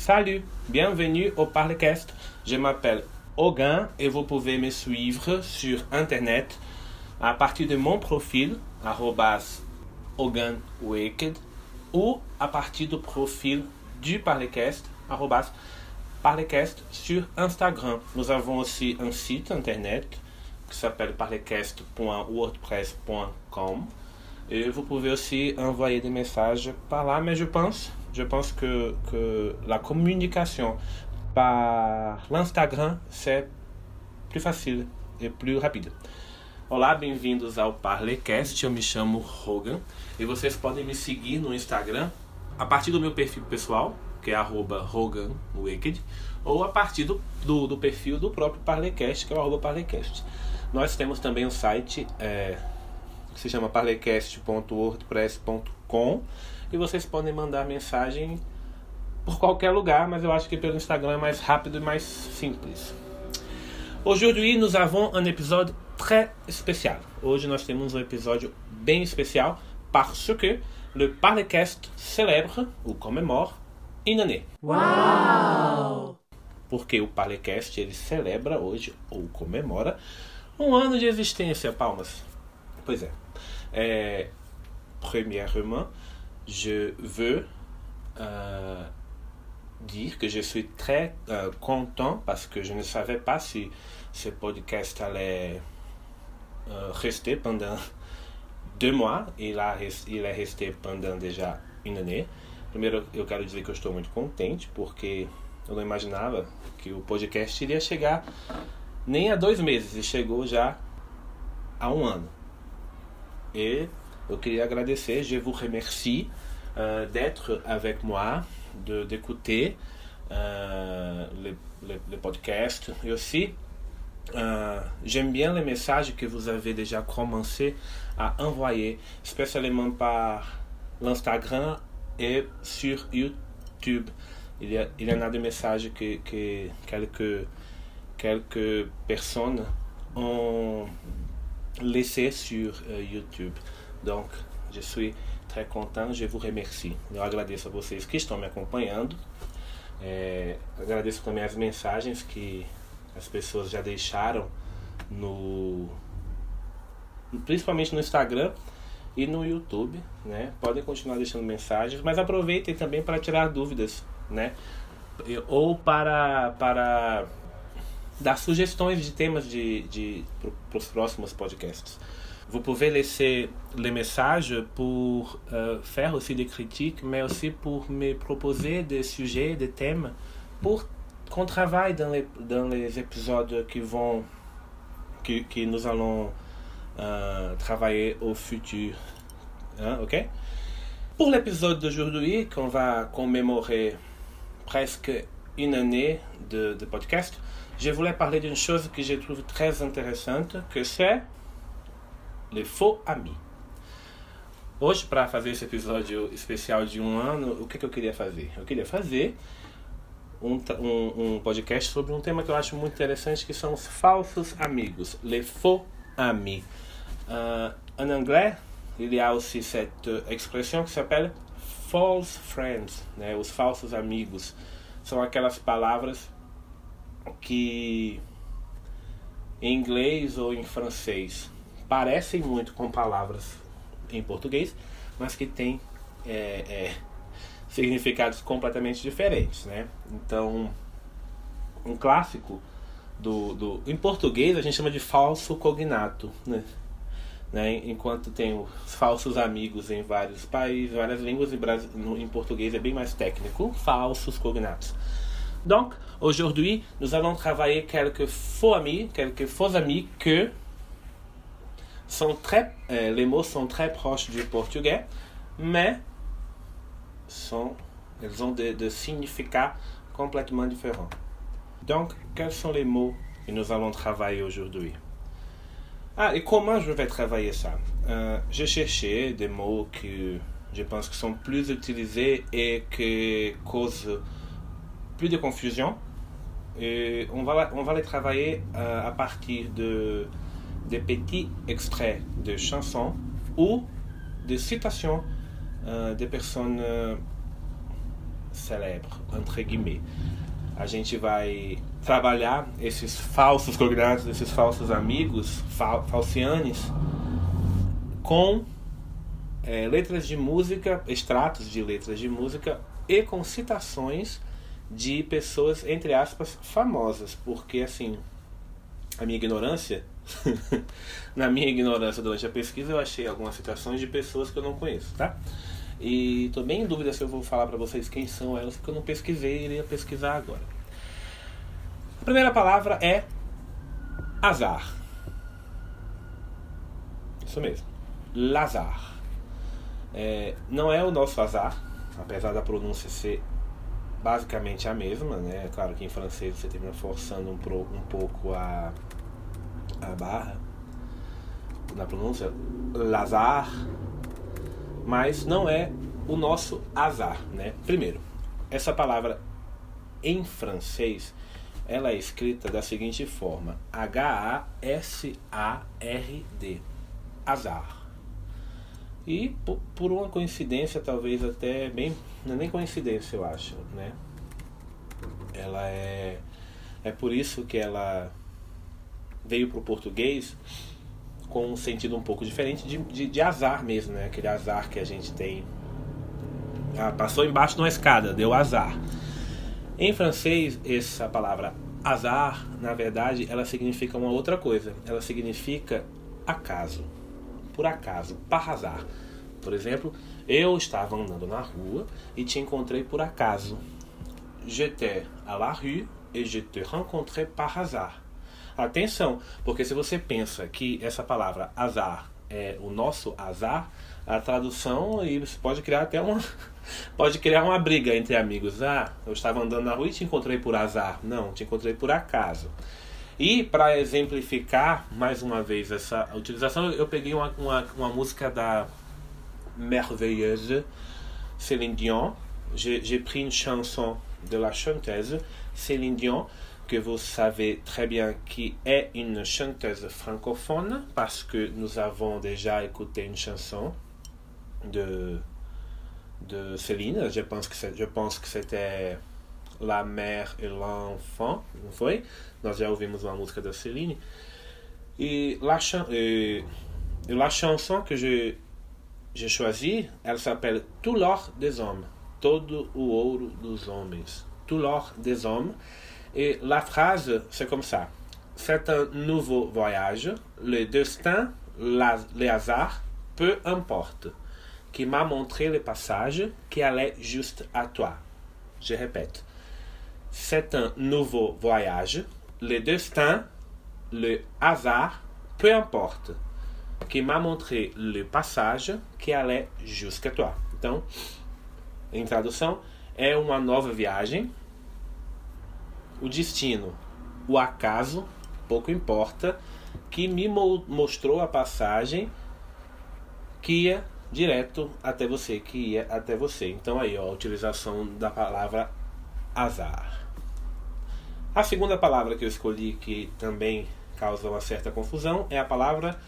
Salut, bienvenue au Parlecast. Je m'appelle Hogan et vous pouvez me suivre sur internet à partir de mon profil, HoganWicked, ou à partir do profil du Parlecast, Parlecast sur Instagram. Nous avons aussi un site internet qui s'appelle parlecast.wordpress.com et vous pouvez aussi envoyer des messages par là, mais je pense, je pense que, que la communication par l'Instagram c'est plus facile e plus rápido. Olá, bem-vindos ao Parlecast. Eu me chamo Rogan e vocês podem me seguir no Instagram a partir do meu perfil pessoal, que é @roganwicked, ou a partir do, do, do, perfil do próprio Parlecast, que é o Parlecast. Nós temos também um site é, que se chama parlecast.wordpress.com e vocês podem mandar mensagem por qualquer lugar, mas eu acho que pelo Instagram é mais rápido e mais simples. Aujourd'hui, nous avons un épisode très spécial. Hoje nós temos um episódio bem especial parce que le Parlecast célèbre ou commémore une année. Uau! Porque o Parlecast ele celebra hoje ou comemora um ano de existência, palmas. Pois é. é premièrement, je veux euh, dire que je suis très euh, content parce que je ne savais pas si ce podcast allait euh, rester pendant deux mois. Il, a, il est resté pendant déjà une année. Primeiro, eu quero dizer que eu estou muito contente porque eu não imaginava que o podcast iria chegar nem a dois meses e chegou já a um ano. Et queria agradecer, je vous remercie euh, d'être avec moi, d'écouter euh, le, podcast. Et aussi, euh, j'aime bien les messages que vous avez déjà commencé à envoyer, spécialement par l'Instagram et sur YouTube. Il y, a, il y en a des messages que, que quelques, quelques personnes ont laissé sur uh, YouTube. Donc, je suis très content, je vous remercie. Eu agradeço a vocês que estão me acompanhando. É, agradeço também as mensagens que as pessoas já deixaram no principalmente no Instagram e no YouTube, né? Podem continuar deixando mensagens, mas aproveitem também para tirar dúvidas, né? Ou para para dar suggestions de temas de, de para os próximos podcasts. Vous pouvez laisser les messages pour euh, faire aussi des critiques, mais aussi pour me proposer des sujets, des thèmes, pour qu'on travaille dans les, dans les épisodes qui vont, que, que nous allons euh, travailler au futur. Hein, ok? Pour l'épisode d'aujourd'hui, qu'on va commémorer presque une année de podcast, je voulais parler d'une chose que je trouve très intéressante, que c'est les faux amis. Hoje, para fazer esse episódio especial de um ano, o que, que eu queria fazer? Eu queria fazer um, um, um, podcast sobre um tema que eu acho muito interessante, que são os falsos amigos, les faux amis. Uh, en anglais, il y a aussi cette expression que s'appelle false friends, né? os falsos amigos. São aquelas palavras que em inglês ou em francês parecem muito com palavras em português, mas que têm é, é, significados completamente diferentes, né? Então, um clássico do, do em português a gente chama de falso cognato, né? né? Enquanto tem os falsos amigos em vários países, várias línguas, em, em português é bem mais técnico, falsos cognatos. Donc, aujourd'hui, nous allons travailler quelques faux amis, quelques faux amis que sont très, euh, les mots sont très proches du portugais, mais sont, ils ont des, significats complètement différents. Donc, quels sont les mots que nous allons travailler aujourd'hui? Ah, et comment je vais travailler ça? Euh, J'ai cherché des mots que je pense que sont plus utilisés et qui causent plus de confusion. Et on va, on va les travailler euh, à partir de des petits extraits de chansons ou de citations euh, des personnes euh, célèbre, entre guillemets. A gente vai trabalhar esses falsos cognatos, esses falsos amigos, fal falcianes, com é, letras de música, extratos de letras de música e com citações de pessoas, entre aspas, famosas, porque assim, a minha ignorância, na minha ignorância durante a pesquisa, eu achei algumas citações de pessoas que eu não conheço, tá? E estou bem em dúvida se eu vou falar para vocês quem são elas, porque eu não pesquisei e iria pesquisar agora. A primeira palavra é azar. Isso mesmo. Lazar. É, não é o nosso azar, apesar da pronúncia ser basicamente a mesma, né? É claro que em francês você termina forçando um, pro, um pouco a, a barra na pronúncia, Lazar, mas não é o nosso azar, né? Primeiro, essa palavra em francês ela é escrita da seguinte forma: H-A-S-A-R-D, azar. E por uma coincidência, talvez até bem. Não é nem coincidência, eu acho, né? Ela é. É por isso que ela veio para o português com um sentido um pouco diferente de, de, de, azar mesmo, né? Aquele azar que a gente tem. Ah, passou embaixo de uma escada, deu azar. Em francês, essa palavra azar, na verdade, ela significa uma outra coisa. Ela significa acaso por acaso, par hasard. Por exemplo, eu estava andando na rua e te encontrei por acaso. J'étais à la rue et je te rencontrei par hasard. Atenção, porque se você pensa que essa palavra azar é o nosso azar, a tradução e pode criar até uma pode criar uma briga entre amigos. Ah, eu estava andando na rua e te encontrei por azar. Não, te encontrei por acaso. E para exemplificar mais uma vez essa utilização, eu peguei uma, uma, uma música da merveilleuse Céline Dion. J'ai pris une chanson de la chanteuse Céline Dion, que vous savez très bien qui est une chanteuse francophone, parce que nous avons déjà écouté une chanson de, de Céline. Je pense que c'était La Mère et l'Enfant, não foi? Nós já ouvimos uma música da Céline. E la, et, et la chanson que j'ai choisie, elle s'appelle Tout l'or des hommes. Todo o ouro dos homens. Tout l'or des hommes. Et la phrase, c'est comme ça. C'est un nouveau voyage. Le destin, la, les hasards, peu importe. Qui m'a montré le passage qui allait juste à toi. Je répète. C'est un nouveau voyage. Le destin, le hasard, peu importe, qui m'a montré le passage que allait jusqu'à toi. Então, em tradução, é uma nova viagem. O destino, o acaso, pouco importa, que me mostrou a passagem que ia direto até você, que ia até você. Então aí, ó, a utilização da palavra azar. A segunda palavra que eu escolhi, que também causa uma certa confusão, é a palavra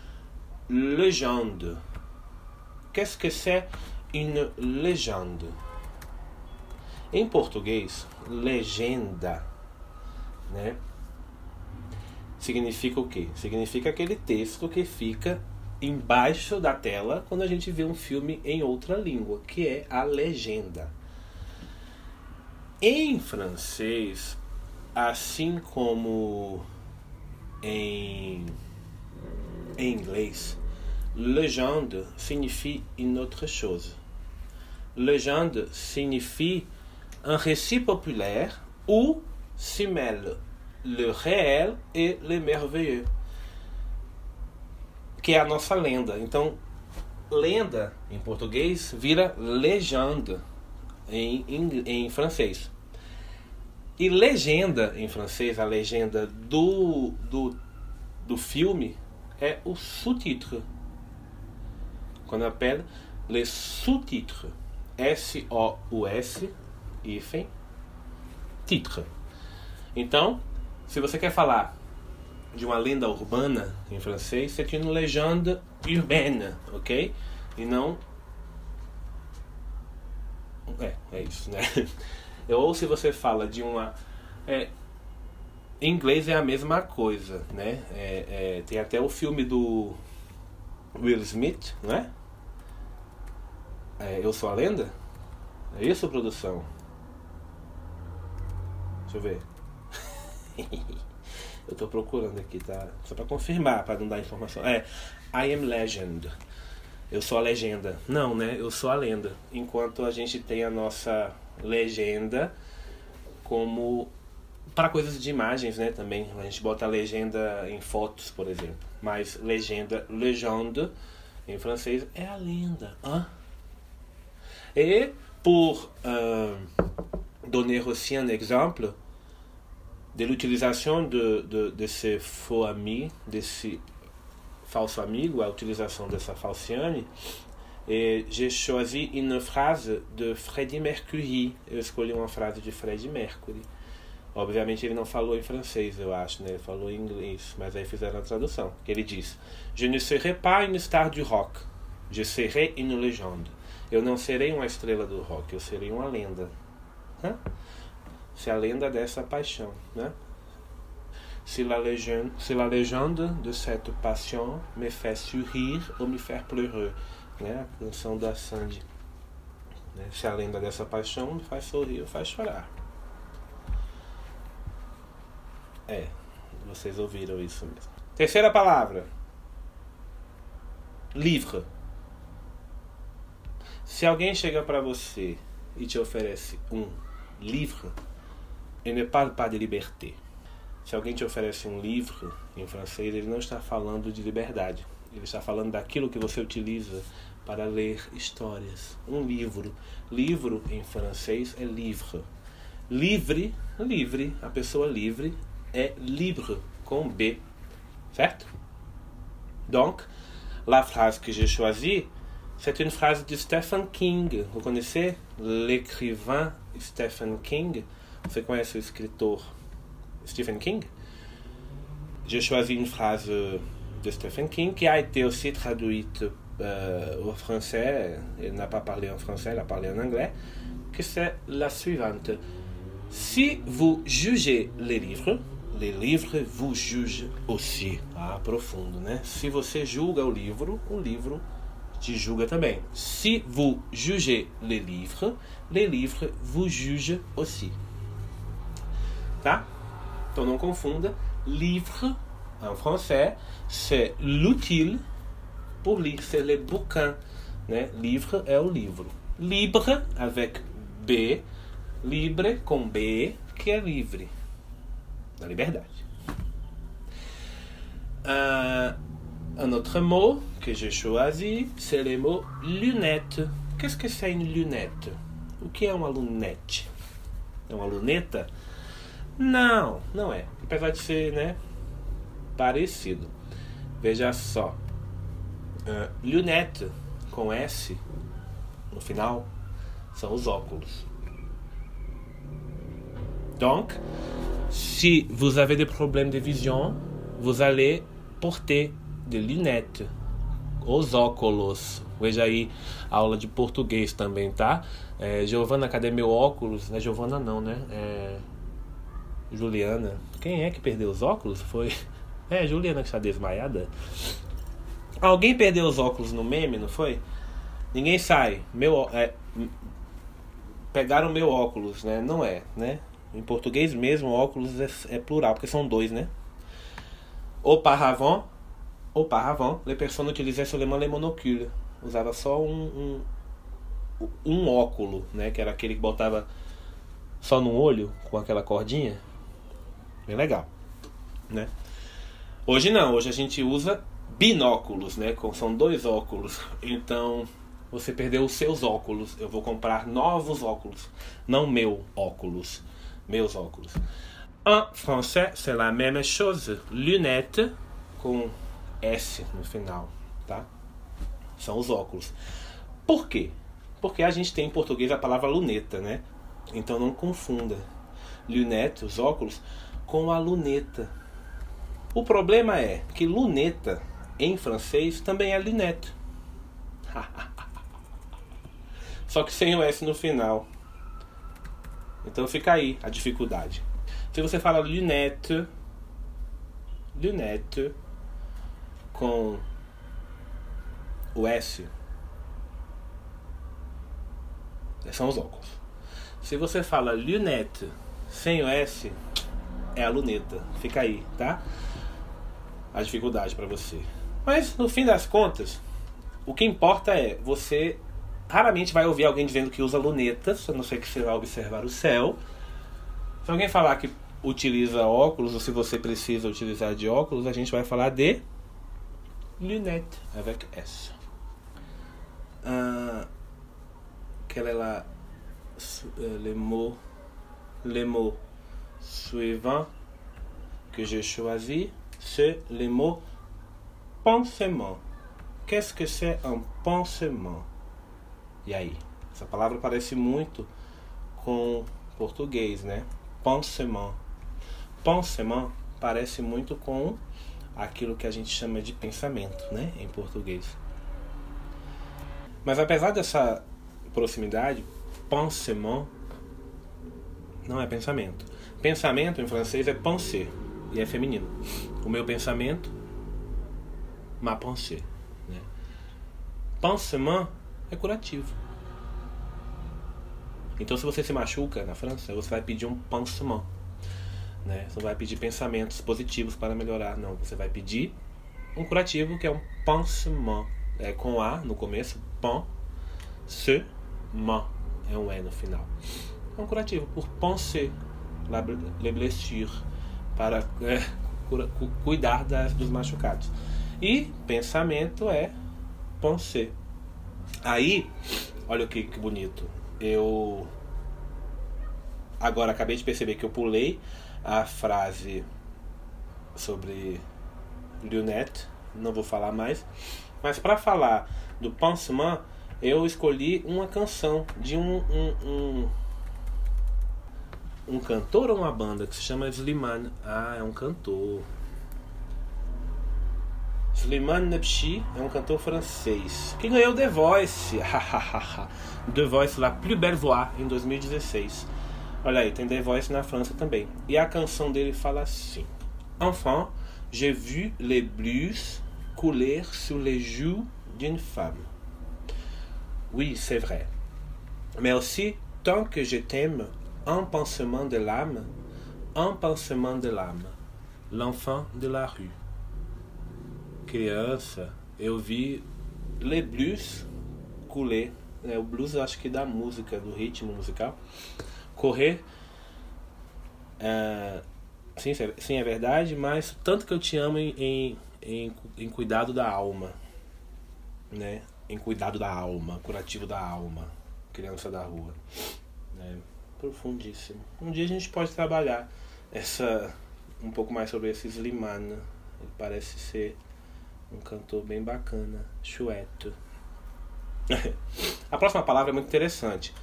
légende. Qu'est-ce que c'est une légende? Em português, legenda, né? Significa o quê? Significa aquele texto que fica embaixo da tela quando a gente vê um filme em outra língua, que é a legenda. Em francês, assim como em, em inglês, légende signifie une autre chose. Légende signifie un récit populaire où s'y mêle le réel et le merveilleux, que é a nossa lenda. Então, lenda em português vira legende em, em, em francês. E legenda em francês, a legenda do, do, do filme é o sous-titre. Quando appelle les sous-titres. S-O-U-S, hífen, titre. Então, se você quer falar de uma lenda urbana em francês, você tinha uma legenda urbaine, ok? E não. É, é isso, né? Ou se você fala de uma. É, em inglês é a mesma coisa, né? É, é, tem até o filme do Will Smith, não é? é Eu Sou a Lenda? É isso, produção? Deixa eu ver. eu tô procurando aqui, tá? Só pra confirmar, pra não dar informação. É, I am legend. Eu sou a legenda. Não, né? Eu sou a lenda. Enquanto a gente tem a nossa legenda como para coisas de imagens, né, também. A gente bota a legenda em fotos, por exemplo. Mas legenda, legende, em francês, é a lenda. Hein? E pour euh, donner aussi un exemple de l'utilisation de, de, de ces faux amis, desse falso amigo, a utilização dessa falciane, et j'ai choisi une phrase de Freddie Mercury. Eu escolhi uma frase de Freddie Mercury. Obviamente ele não falou em francês, eu acho, né? Ele falou em inglês, mas aí fizeram a tradução. Que ele diz: Je ne serai pas une star du rock, je serai une légende. Eu não serei uma estrela do rock, eu serei uma lenda. Hã? Se a lenda dessa paixão, né? Si la, légende, si la légende de cette passion me fait sourire ou me fait pleurer. Né? A canção da Sandy. Né? Se a lenda dessa paixão me faz sorrir ou faz chorar. É, vocês ouviram isso mesmo. Terceira palavra. Livre. Se alguém chega para você e te oferece um livre, ele ne parle pas de liberté. Se alguém te oferece um livro em francês, ele não está falando de liberdade. Ele está falando daquilo que você utiliza para ler histórias. Um livro. Livro em francês é livre. Livre, livre, a pessoa livre é libre, com B. Certo? Donc, la phrase que j'ai choisie, c'est une phrase de Stephen King. Vous connaissez l'écrivain Stephen King? Você conhece o escritor Stephen King? J'ai choisi une phrase de Stephen King qui a été aussi traduite euh, au français. Il n'a pas parlé en français, il a parlé en anglais. Que c'est la suivante. Si vous jugez les livres, les livres vous jugent aussi. Ah, profundo, né? Se você julga o livro, o livro te julga também. Si vous jugez les livres, les livres vous jugent aussi. Tá? Então não confunda. Livre, en français, c'est l'utile pour lire, c'est le bouquin. Né? Livre é o livro. Libre, avec B, libre com B, que é livre. Da liberdade. Uh, un autre mot que j'ai choisi, c'est le mot lunette. Qu'est-ce que c'est une lunette? O que é uma lunette? É uma luneta? Não, não é. Apesar de ser, né, parecido. Veja só. Uh, lunette com S no final são os óculos. Donc, si vous avez des problèmes de vision, vous allez porter des lunettes, os óculos. Veja aí a aula de português também, tá? É, Giovana, cadê meu óculos? Não é Giovana não, né? É... Juliana. Quem é que perdeu os óculos? Foi. É, Juliana que está desmaiada. Alguém perdeu os óculos no meme, não foi? Ninguém sai. Meu. É... Pegaram meu óculos, né? Não é, né? Em português mesmo, óculos é, é plural, porque são dois, né? Auparavant, auparavant, les personnes utilisaient seulement les monocules. Usava só um, um, um óculo, né? Que era aquele que botava só no olho, com aquela cordinha. Bem legal, né? Hoje não, hoje a gente usa binóculos, né? São dois óculos. Então, você perdeu os seus óculos. Eu vou comprar novos óculos, não meu óculos meus óculos. En français, c'est la même chose. Lunette com S no final, tá? São os óculos. Por quê? Porque a gente tem em português a palavra luneta, né? Então não confunda lunette, os óculos, com a luneta. O problema é que luneta em francês também é lunette. Só que sem o S no final. Então fica aí a dificuldade. Se você fala lunette, lunette com o S, são os óculos. Se você fala lunette sem o S, é a luneta. Fica aí, tá? A dificuldade para você. Mas no fim das contas, o que importa é você raramente vai ouvir alguém dizendo que usa lunetas, a não ser que você vai observar o céu. Se alguém falar que utiliza óculos, ou se você precisa utilizar de óculos, a gente vai falar de lunette avec S. Uh, quel est la, le mot, le mot suivant que j'ai choisi? C'est le mot pensement. Qu'est-ce que c'est un pensement? E aí? Essa palavra parece muito com português, né? Pensement. Pensement parece muito com aquilo que a gente chama de pensamento, né? Em português. Mas apesar dessa proximidade, pensement não é pensamento. Pensamento em francês é penser e é feminino. O meu pensamento, ma pensée. Né? É curativo. Então, se você se machuca na França, você vai pedir um pansement. Né? Você não vai pedir pensamentos positivos para melhorar, não. Você vai pedir um curativo que é um pansement. É com A no começo, pan, se, man. É um E no final. É um curativo por penser les blessures para é, cuidar das, dos machucados. E pensamento é penser. Aí, olha que, que bonito. Eu agora acabei de perceber que eu pulei a frase sobre lunette, não vou falar mais. Mas para falar do pansement, eu escolhi uma canção de um, um, um um cantor ou uma banda que se chama Slimane? Ah, é um cantor. Slimane Nepchi é um cantor francês que ganhou The Voice. The Voice, La Plus Belle Voix, em 2016. Olha aí, tem The Voice na França também. E a canção dele fala assim: Enfant, j'ai vu les blues couler sur les joues d'une femme. Oui, c'est vrai. Mais aussi, tant que je t'aime, un pansement de l'âme, un pansement de l'âme, l'enfant de la rue. Criança, eu vi Le Blues couler, é, o blues acho que da música, do ritmo musical, correr. É, sim, sim, é verdade, mas tanto que eu te amo em, em, em, em cuidado da alma, né? Em cuidado da alma, curativo da alma, criança da rua. Né? profundíssimo. Um dia a gente pode trabalhar essa um pouco mais sobre esse Slimane. Ele parece ser um cantor bem bacana, chueto. a próxima palavra é muito interessante.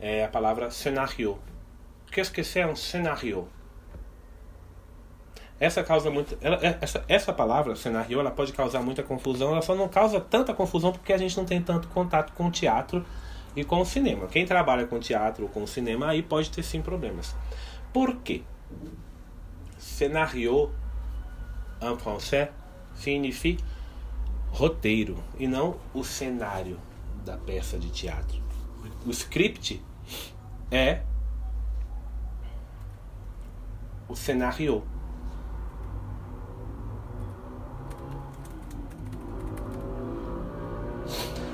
É a palavra cenário. Qu'est-ce que c'est un scénario? Essa causa muito, ela, é, essa, essa palavra cenário, ela pode causar muita confusão. Ela só não causa tanta confusão porque a gente não tem tanto contato com o teatro e com o cinema. Quem trabalha com teatro ou com cinema aí pode ter sim problemas. Por quê? Scénario en français significa roteiro e não o cenário da peça de teatro. O script é o cenário.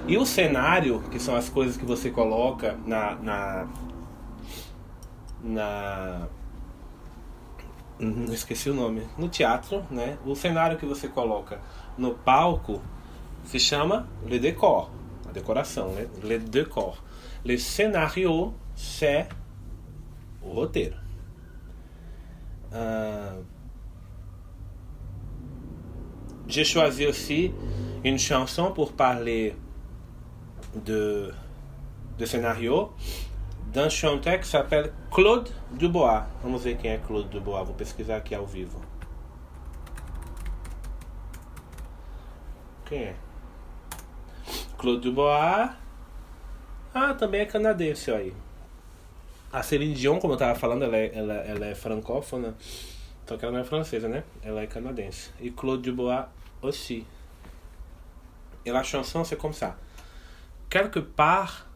E o cenário, que são as coisas que você coloca na. na. na não esqueci o nome. No teatro, né? O cenário que você coloca no palco se chama le décor, a decoração, né? Le décor. Le scénario, c'est o roteiro. Uh, J'ai choisi aussi une chanson pour parler de, de scénario d'un chanteur qui s'appelle Claude Dubois. Vamos ver quem é Claude Dubois. Vou pesquisar aqui ao vivo. Quem é? Claude Dubois. Ah, também é canadense, aí. A Celine Dion, como eu tava falando, ela é, ela, ela é francófona, só que ela não é francesa, né? Ela é canadense. E Claude Dubois aussi. Et la chanson, c'est comme ça. Quelque part,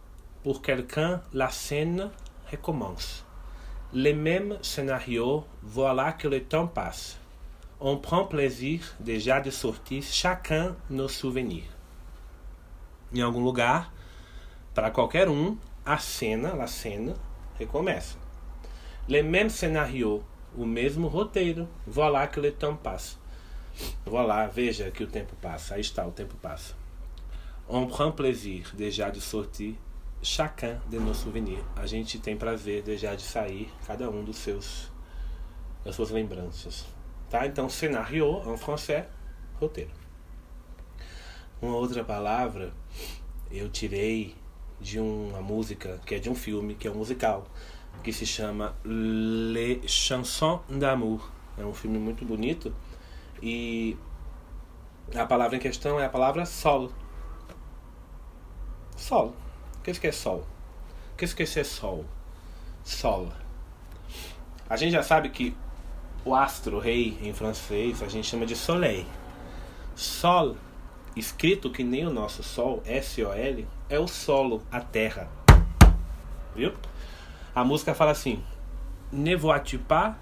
pour quelqu'un, la scène recommence. Les mêmes scénarios, voilà que le temps passe. On prend plaisir déjà de sortir chacun nos souvenirs. Em algum lugar, para qualquer um, a cena, a cena, recomeça. Le même scénario, o mesmo roteiro, voilà que le temps passe. Voilà, veja que o tempo passa. Aí está, o tempo passa. On prend plaisir déjà de sortir chacun de nos souvenirs. A gente tem prazer déjà de sair cada um dos seus das suas lembranças. Tá? Então, scénario em francês, roteiro. Uma outra palavra eu tirei de uma música que é de um filme, que é um musical, que se chama Les Chansons d'amour. É um filme muito bonito e a palavra em questão é a palavra sol. Sol. O que é sol? O que é sol? Sol. A gente já sabe que o astro rei em francês a gente chama de soleil. Sol, escrito que nem o nosso sol, S-O-L, é o solo, a terra. Viu? A música fala assim: Ne vois-tu pas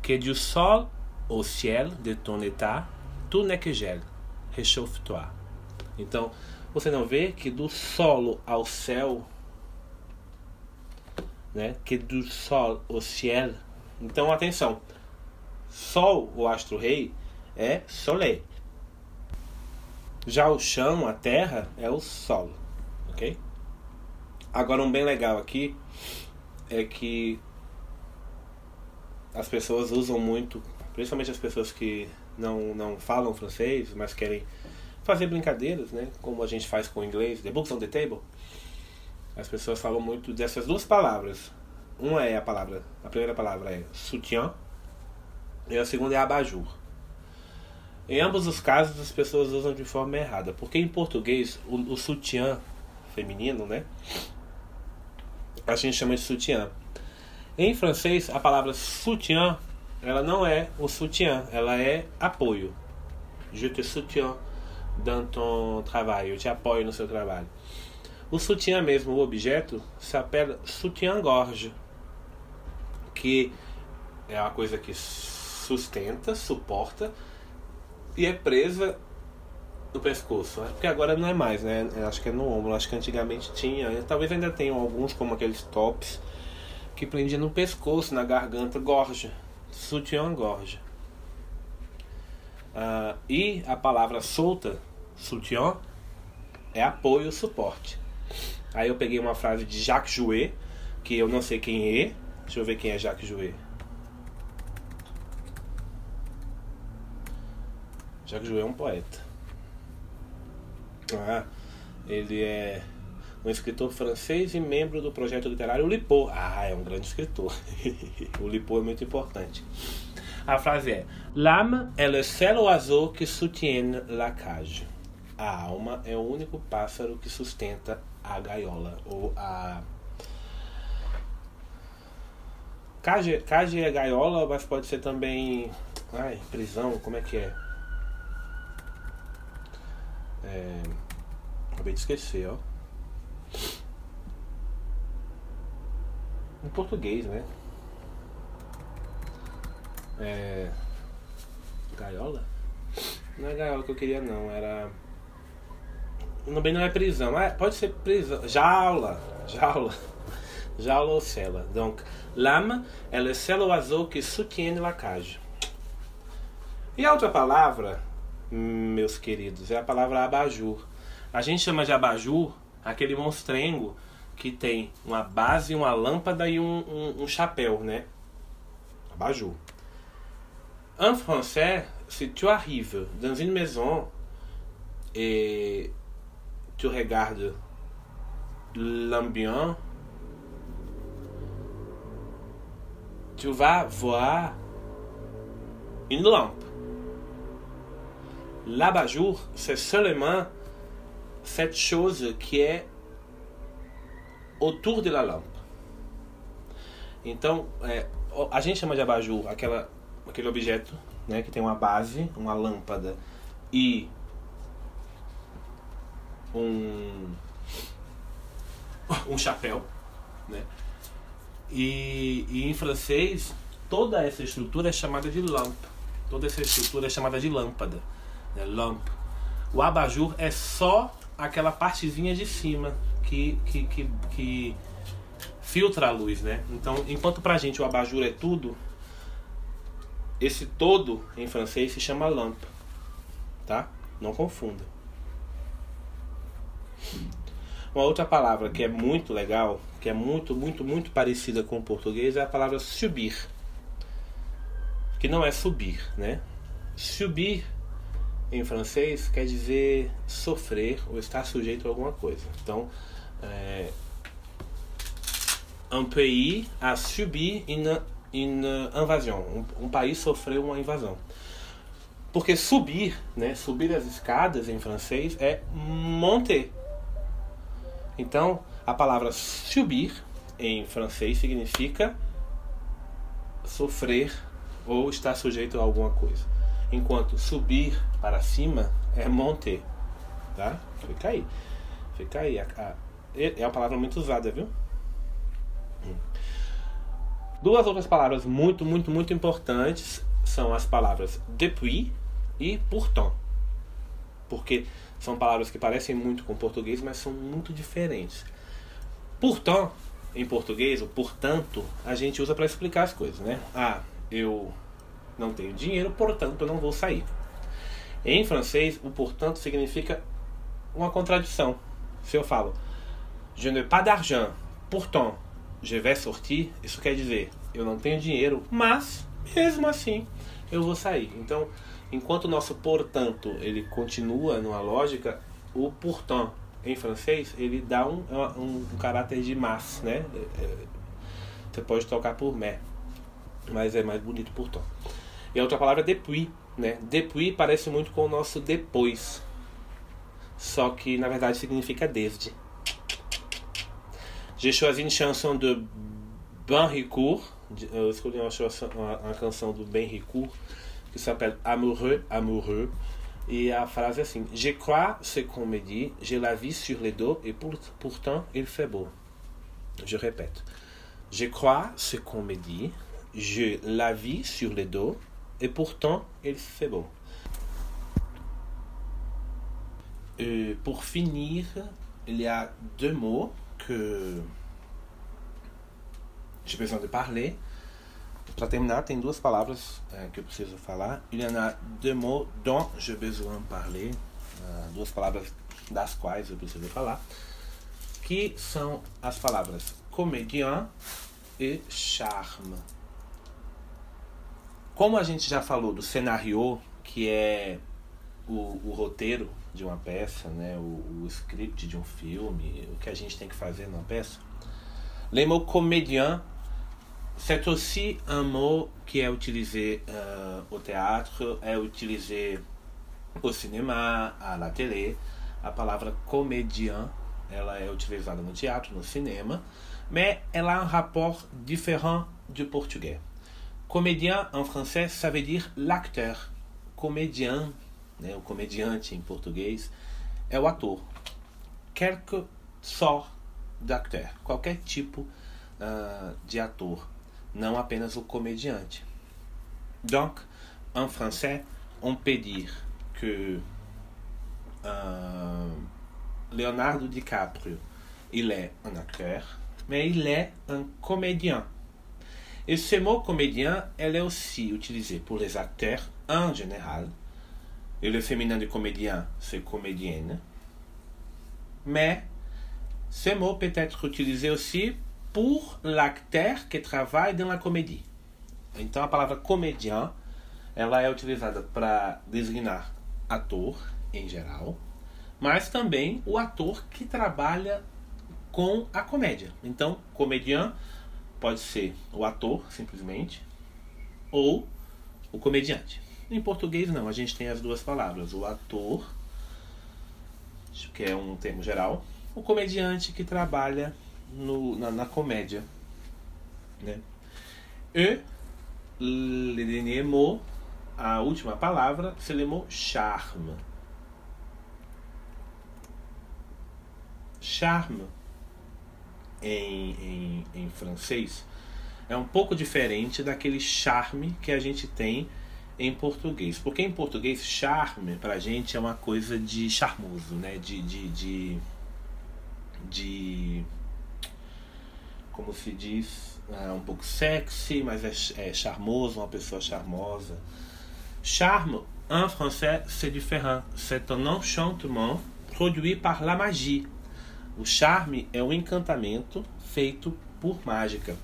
que du sol au ciel de ton état, tout n'est que gel. Réchauffe-toi. Então, você não vê que do solo ao céu, né? Que do sol ao ciel. Então, atenção. Sol, o astro rei, é soleil. Já o chão, a terra, é o solo, ok? Agora um bem legal aqui é que as pessoas usam muito, principalmente as pessoas que não, não falam francês, mas querem fazer brincadeiras, né? Como a gente faz com o inglês, the books on the table. As pessoas falam muito dessas duas palavras. Uma é a palavra, a primeira palavra é soutien e a segunda é abajur. Em ambos os casos as pessoas usam de forma errada, porque em português o, o sutiã feminino, né? A gente chama de sutiã. Em francês a palavra soutien ela não é o sutiã, ela é apoio. Je te soutiens dans ton travail, eu te apoio no seu trabalho. O sutiã mesmo, o objeto, se apela soutien-gorge, que é uma coisa que sustenta, suporta e é presa no pescoço. Porque agora não é mais, né? Acho que é no ombro. Acho que antigamente tinha. Talvez ainda tenham alguns, como aqueles tops, que prendiam no pescoço, na garganta, gorja. Sutiã-gorja. Uh, e a palavra solta, soutien, é apoio, suporte. Aí eu peguei uma frase de Jacques Jouet, que eu não sei quem é. Deixa eu ver quem é Jacques Jouet. Jacques Jouet é um poeta. Ah, ele é um escritor francês e membro do projeto literário Lipo. Ah, é um grande escritor. o Lipo é muito importante. A frase é: L'âme est le seul oiseau qui soutient la cage. A alma é o único pássaro que sustenta a gaiola ou a Cage, cage é gaiola, mas pode ser também. Ai, prisão, como é que é? É. Acabei de esquecer, ó. Em português, né? É. Gaiola? Não é gaiola que eu queria, não. Era. Também não é prisão. Ah, pode ser prisão. Jaula. Jaula. Jaula ou cela. Donc, l'âme é le seul oiseau que soutient la cage. E a outra palavra, meus queridos, é a palavra abajur. A gente chama de abajur aquele monstrengo que tem uma base, uma lâmpada e um, um, um chapéu, né? Abajur. En français, si tu arrives dans une maison et tu regardes l'ambiance, tu vas voir une lampe. L'abat-jour, c'est seulement cette chose qui est autour de la lampe. Então, é, a gente chama de abajur aquela, aquele objeto né, que tem uma base, uma lâmpada e um, um chapéu. Né? E, e em francês, toda essa estrutura é chamada de lampe. Toda essa estrutura é chamada de lâmpada. Né? Lampe. O abajur é só aquela partezinha de cima que, que, que, que filtra a luz, né? Então, enquanto pra gente o abajur é tudo, esse todo em francês se chama lampe, tá? Não confunda. Uma outra palavra que é muito legal, que é muito, muito, muito parecida com o português é a palavra subir. Que não é subir, né? Subir em francês quer dizer sofrer ou estar sujeito a alguma coisa. Então, é, un pays a subi une, une invasion. Um, um, país sofreu uma invasão. Porque subir, né, subir as escadas em francês é monter. Então, a palavra subir em francês significa sofrer ou estar sujeito a alguma coisa. Enquanto subir para cima é monter. Tá? Fica aí. Fica aí. é uma palavra muito usada, viu? Duas outras palavras muito, muito, muito importantes são as palavras depuis e pourtant. Porque são palavras que parecem muito com português, mas são muito diferentes. Pourtant, em português, o portanto, a gente usa para explicar as coisas, né? Ah, eu não tenho dinheiro, portanto eu não vou sair. Em francês, o portanto significa uma contradição. Se eu falo, je n'ai pas d'argent, pourtant je vais sortir, isso quer dizer, eu não tenho dinheiro, mas mesmo assim eu vou sair. Então, enquanto o nosso portanto ele continua numa lógica, o pourtant em francês ele dá um, um, um caráter de mas, né? É, é, você pode trocar por mais, mas é mais bonito pourtant. E a outra palavra é depuis, né? Depuis parece muito com o nosso depois, só que na verdade significa desde. J'ai choisi une chanson de Ben Ricourt. Eu escolhi uma, uma, uma canção do Ben Ricourt que s'appelle Amoureux, Amoureux. E a frase é assim: Je crois ce qu'on me dit, j'ai la vie sur les dos et pour, pourtant il fait beau. Je répète. Je crois ce qu'on me dit, j'ai la vie sur les dos et pourtant il fait beau. Et pour finir, il y a deux mots que j'ai besoin de parler. Para terminar, tem duas palavras é, que eu preciso falar. Il y en a deux mots dont j'ai besoin de parler. Uh, duas palavras das quais eu preciso falar. Que são as palavras comédien e charme. Como a gente já falou do cenário, que é o, o roteiro de uma peça, né, o, o, script de um filme, o que a gente tem que fazer numa peça. Le mot comédien, c'est aussi un mot qui est utilisé uh, au théâtre, é utilisé au cinéma, à la télé. A palavra comédien, ela é utilizada no teatro, no cinema, mais elle a un rapport différent du portugais. Comédien en français, ça veut dire l'acteur. Comédien né, o comediante em português, é o ator. Quelque sort d'acteur, qualquer tipo uh, de ator, não apenas o comediante. Donc, en français, on peut dire que uh, Leonardo DiCaprio, il est un acteur, mais il est un comédien. Et ce mot comédien, elle est aussi utilisé pour les acteurs en général, et le féminin de comédien, c'est comédienne. Mais ce mot peut être utilisé aussi pour l'acteur que trabalha dans la comédie. Então a palavra comédien, ela é utilizada para designar ator em geral, mas também o ator que trabalha com a comédia. Então, comédien pode ser o ator simplesmente ou o comediante. Em português não, a gente tem as duas palavras, o ator, que é um termo geral, o comediante que trabalha no, na, na comédia. Né? E le dernier mot, a última palavra, c'est le mot charme. Charme em, em, em francês é um pouco diferente daquele charme que a gente tem em português. Porque em português, charme pra gente é uma coisa de charmoso, né? De. de, de, de como se diz, é um pouco sexy, mas é, é charmoso, uma pessoa charmosa. Charme, en français, c'est différent. C'est un enchantement produit par la magie. O charme é um encantamento feito por mágica,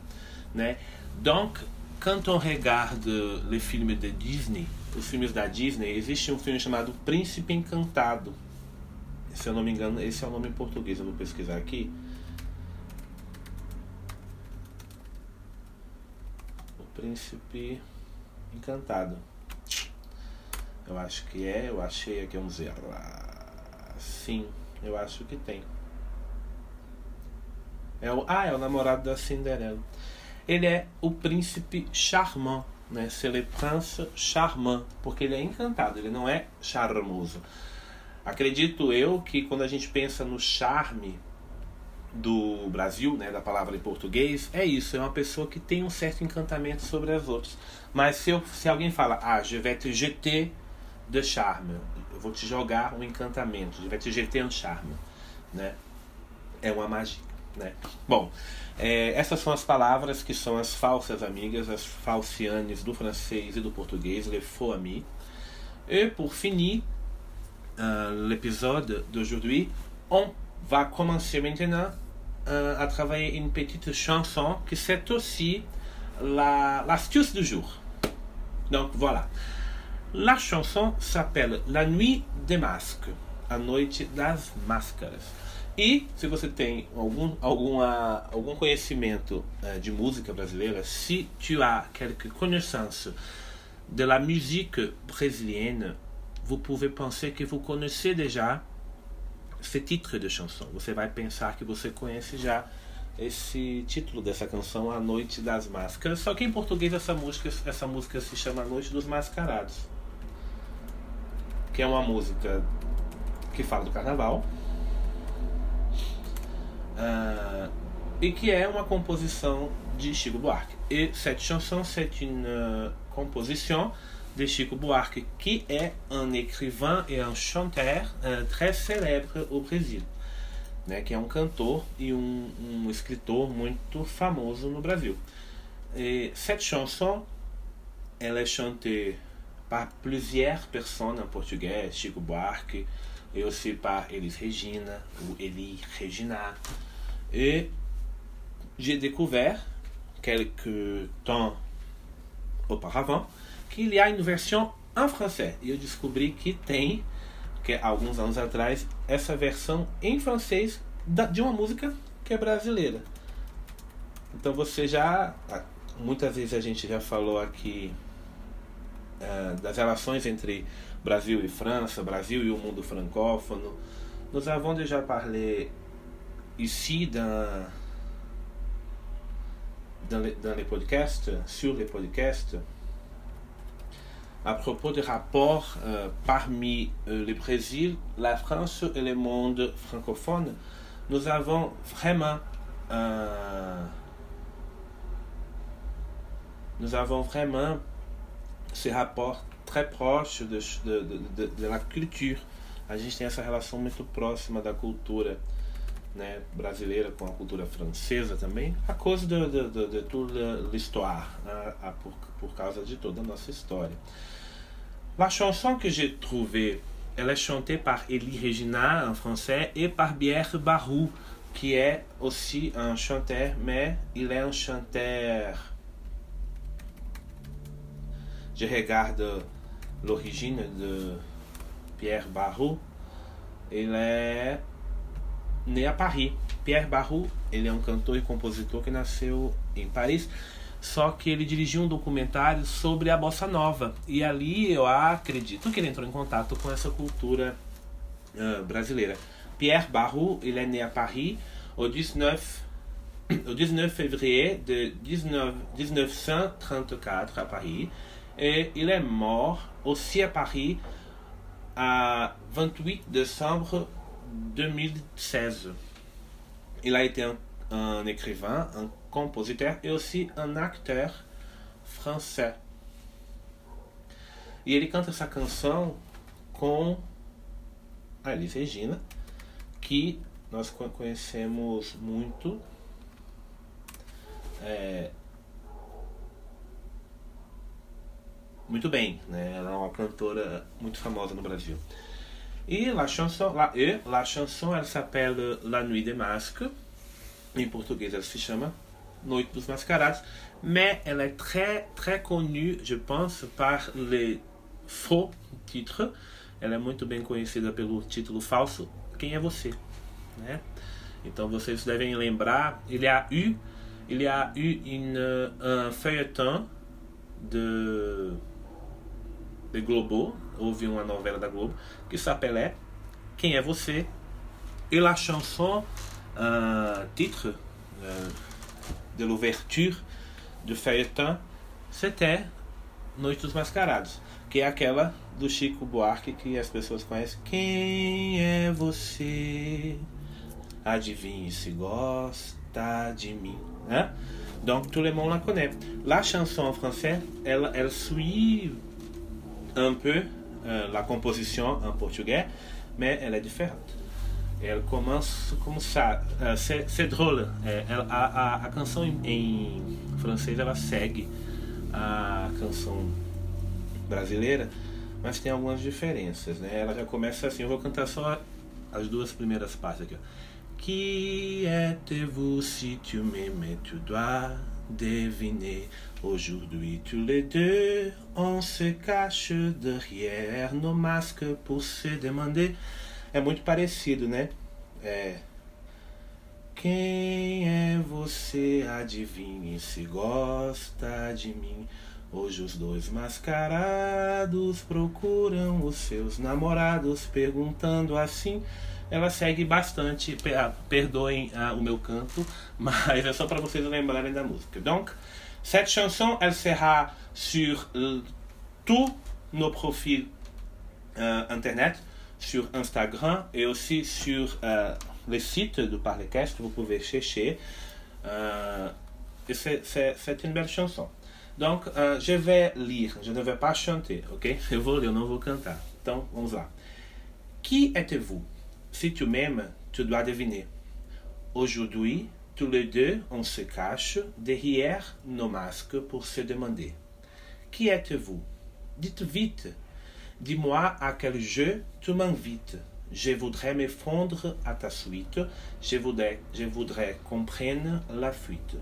né? Donc, quand on regarde les filmes de Disney, os filmes da Disney, existe um filme chamado Príncipe Encantado. Se eu não me engano, esse é o nome em português, eu vou pesquisar aqui. O Príncipe Encantado. Eu acho que é, eu achei aqui, vamos ver. Sim, eu acho que tem. É o, ah, é o namorado da Cinderela. Ele é o príncipe charmant, né? C'est le prince charmant, porque ele é encantado, ele não é charmoso. Acredito eu que quando a gente pensa no charme do Brasil, né, da palavra em português, é isso, é uma pessoa que tem um certo encantamento sobre as outras. Mas se, eu, se alguém fala, ah, je vais te jeter de charme, eu vou te jogar um encantamento, je vais te jeter un charme, né? É uma magia. Né? Bom, é, essas são as palavras que são as falsas amigas, as falcianes do francês e do português, les faux amis. Et pour finir euh, l'épisode d'aujourd'hui, on va commencer maintenant euh, à travailler une petite chanson qui c'est aussi l'astuce la, du jour. Donc voilà. La chanson s'appelle La Nuit des Masques, A Noite das Máscaras. E se você tem algum, alguma, algum conhecimento uh, de música brasileira, se tu as quelques connaissances de la musique brésilienne, vous pouvez penser que vous connaissez déjà ce titre de chanson. Você vai pensar que você conhece já esse título dessa canção, A Noite das Máscaras. Só que em português essa música, essa música se chama A Noite dos Mascarados. Que é uma música que fala do carnaval uh, e que é uma composição de Chico Buarque. E cette chanson, c'est une uh, composition de Chico Buarque, qui est un écrivain et un chanteur uh, très célèbre au Brésil, né, que é um cantor e um, um escritor muito famoso no Brasil. Et cette chanson, elle est chantée par plusieurs personnes en portugais, Chico Buarque, et aussi par Elis Regina, ou Eli Regina, Et j'ai découvert quelques temps auparavant qu'il y a une version em francês. E eu descobri que tem, que alguns anos atrás, essa versão em francês de uma música que é brasileira. Então você já. Muitas vezes a gente já falou aqui uh, das relações entre Brasil e França, Brasil e o mundo francófono. Nous avons déjà parlé ici dans, dans, les, dans les podcasts, sur les podcasts, à propos des rapports euh, parmi euh, le Brésil, la France et le monde francophone, nous avons vraiment nous avons vraiment ces rapports très proches de, de, de, de, culture. A gente tem essa relação muito próxima da cultura né, brasileira com a cultura francesa também, à cause de, de, de, de toute l'histoire, né, por, por causa de toda a nossa história. La chanson que j'ai trouvée, elle est chantée par Elie Regina en français et par Pierre Barou, qui est aussi un chanteur, mais il est un chanteur. Je regarde l'origine de Pierre Barou. Il est né a Paris. Pierre Barrou, ele é um cantor e compositor que nasceu em Paris, só que ele dirigiu um documentário sobre a bossa nova. E ali eu acredito que ele entrou em contato com essa cultura uh, brasileira. Pierre Barrou, ele é né a Paris au 19 au 19 février de 19, 1934 à Paris. Et il est mort aussi à Paris à 28 décembre 2016. Il a été un, un écrivain, un compositeur et aussi un acteur français. E ele canta essa canção com a Elis Regina, que nós conhecemos muito. É, muito bem, né? Ela é uma cantora muito famosa no Brasil. E la chanson, la, e, la chanson, elle s'appelle La Nuit des Masques. Em português, ela se chama Noite dos Mascarados. Mais elle est très, très connue, je pense, par les faux titres. Ela é muito bem conhecida pelo título falso Quem é Você? Né? Então vocês devem lembrar, il y a eu, il y a eu une, un feuilleton de, de Globo, houve uma novela da Globo, que s'appelait Quem é Você? E la chanson, un titre euh, de l'ouverture du feuilleton, c'était Noite dos Mascarados, que é aquela do Chico Buarque que as pessoas conhecem. Quem é você? Adivinhe se gosta de mim. Hein? Donc tout le monde la connaît. La chanson en français, elle, elle suit un peu euh, la composition en portugais, mais elle est différente. Elle commence comme ça. Uh, c'est drôle. É, ela, a, a, a, canção em, em, francês ela segue a canção brasileira, mas tem algumas diferenças. Né? Ela já começa assim. Eu vou cantar só as duas primeiras partes aqui. Ó. Qui êtes-vous si tu m'aimes, tu dois deviner. Aujourd'hui, tous les deux, on se cache derrière nos masques pour se demander. É muito parecido, né? É. Quem é você? Adivinhe se gosta de mim. Hoje os dois mascarados procuram os seus namorados, perguntando assim. Ela segue bastante, perdoem ah, o meu canto, mas é só para vocês lembrarem da música. Donc, cette chanson, elle sera sur tous nos profils uh, internet, sur Instagram et aussi sur uh, les sites de Parlecast, vous pouvez chercher. Uh, et c'est une belle chanson. Donc, uh, je vais lire, je ne vais pas chanter, ok? Eu vou ler, eu não vou cantar. Então, vamos lá. Qui êtes-vous? Si tu m'aimes, tu dois deviner. Aujourd'hui, tous les deux, on se cache derrière nos masques pour se demander. Qui êtes-vous? Dites vite. Dis-moi à quel jeu tu m'invites. Je voudrais me fondre à ta suite. Je voudrais, je voudrais la fuite.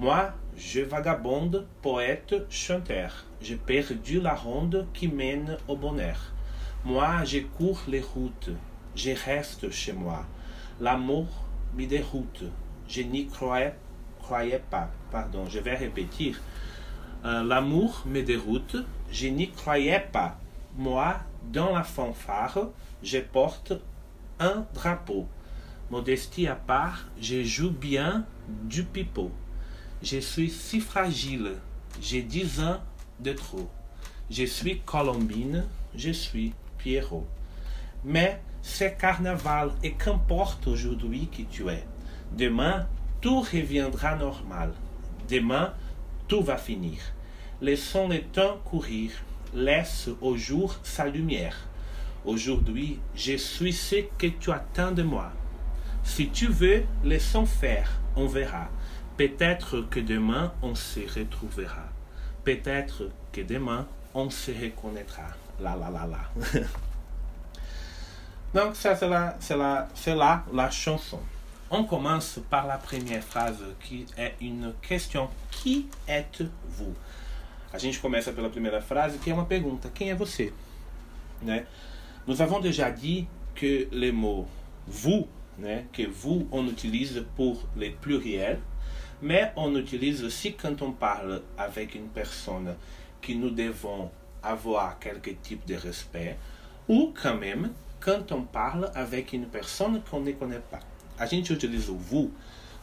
Moi, je vagabonde, poète, chanteur. J'ai perdu la ronde qui mène au bonheur. Moi, je cours les routes. Je reste chez moi. L'amour me déroute. Je n'y croyais, pas. Pardon, je vais répéter. Euh, L'amour me déroute. Je n'y croyais pas. Moi, dans la fanfare, je porte un drapeau. Modestie à part, je joue bien du pipeau. Je suis si fragile, j'ai dix ans de trop. Je suis Colombine, je suis Pierrot. Mais c'est carnaval et qu'importe aujourd'hui qui tu es. Demain, tout reviendra normal. Demain, tout va finir. Laissons le temps courir. Laisse au jour sa lumière. Aujourd'hui, je suis ce que tu attends de moi. Si tu veux, laissons faire, on verra. Peut-être que demain, on se retrouvera. Peut-être que demain, on se reconnaîtra. La la la la. Donc ça, c'est la, c'est la, c'est la, la chanson. On commence par la première phrase, qui é une question. Qui êtes-vous? A gente começa pela primeira frase, que é uma pergunta. Quem é você? Né? Nous avons déjà dit que les mots vous, né, que vous, on utilise pour les pluriels, mais on utilise aussi quand on parle avec une personne que nous devons avoir quelque type de respect, ou quand même quand on parle avec une personne qu'on ne connaît pas. A gente utiliza o vous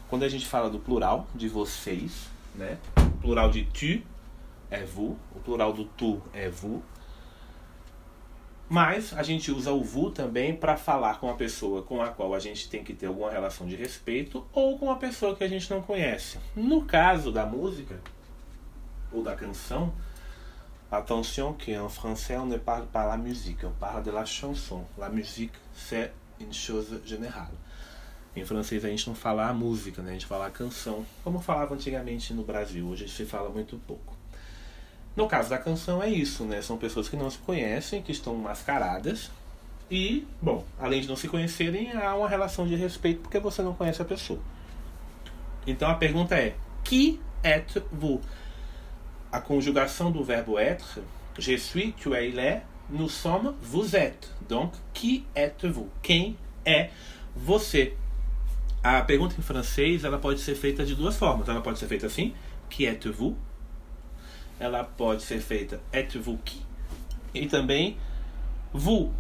quando a gente fala do plural de vocês, né? O plural de tu é vous, o plural do tu é vous. Mas a gente usa o vous também para falar com a pessoa com a qual a gente tem que ter alguma relação de respeito ou com uma pessoa que a gente não conhece. No caso da música ou da canção, attention que en français on ne parle pas la musique, on parle de la chanson. La musique c'est une chose générale. Em francês a gente não fala a música, né? a gente fala a canção, como falava antigamente no Brasil, hoje se fala muito pouco. No caso da canção é isso, né? São pessoas que não se conhecem, que estão mascaradas. E, bom, além de não se conhecerem, há uma relação de respeito porque você não conhece a pessoa. Então a pergunta é: Qui êtes-vous? A conjugação do verbo être, je suis, tu es, il est, nous sommes, vous êtes. Donc, qui êtes-vous? Quem é você? A pergunta em francês ela pode ser feita de duas formas. Ela pode ser feita assim: Qui êtes-vous? ela pode ser feita êtes-vous qui e também vous,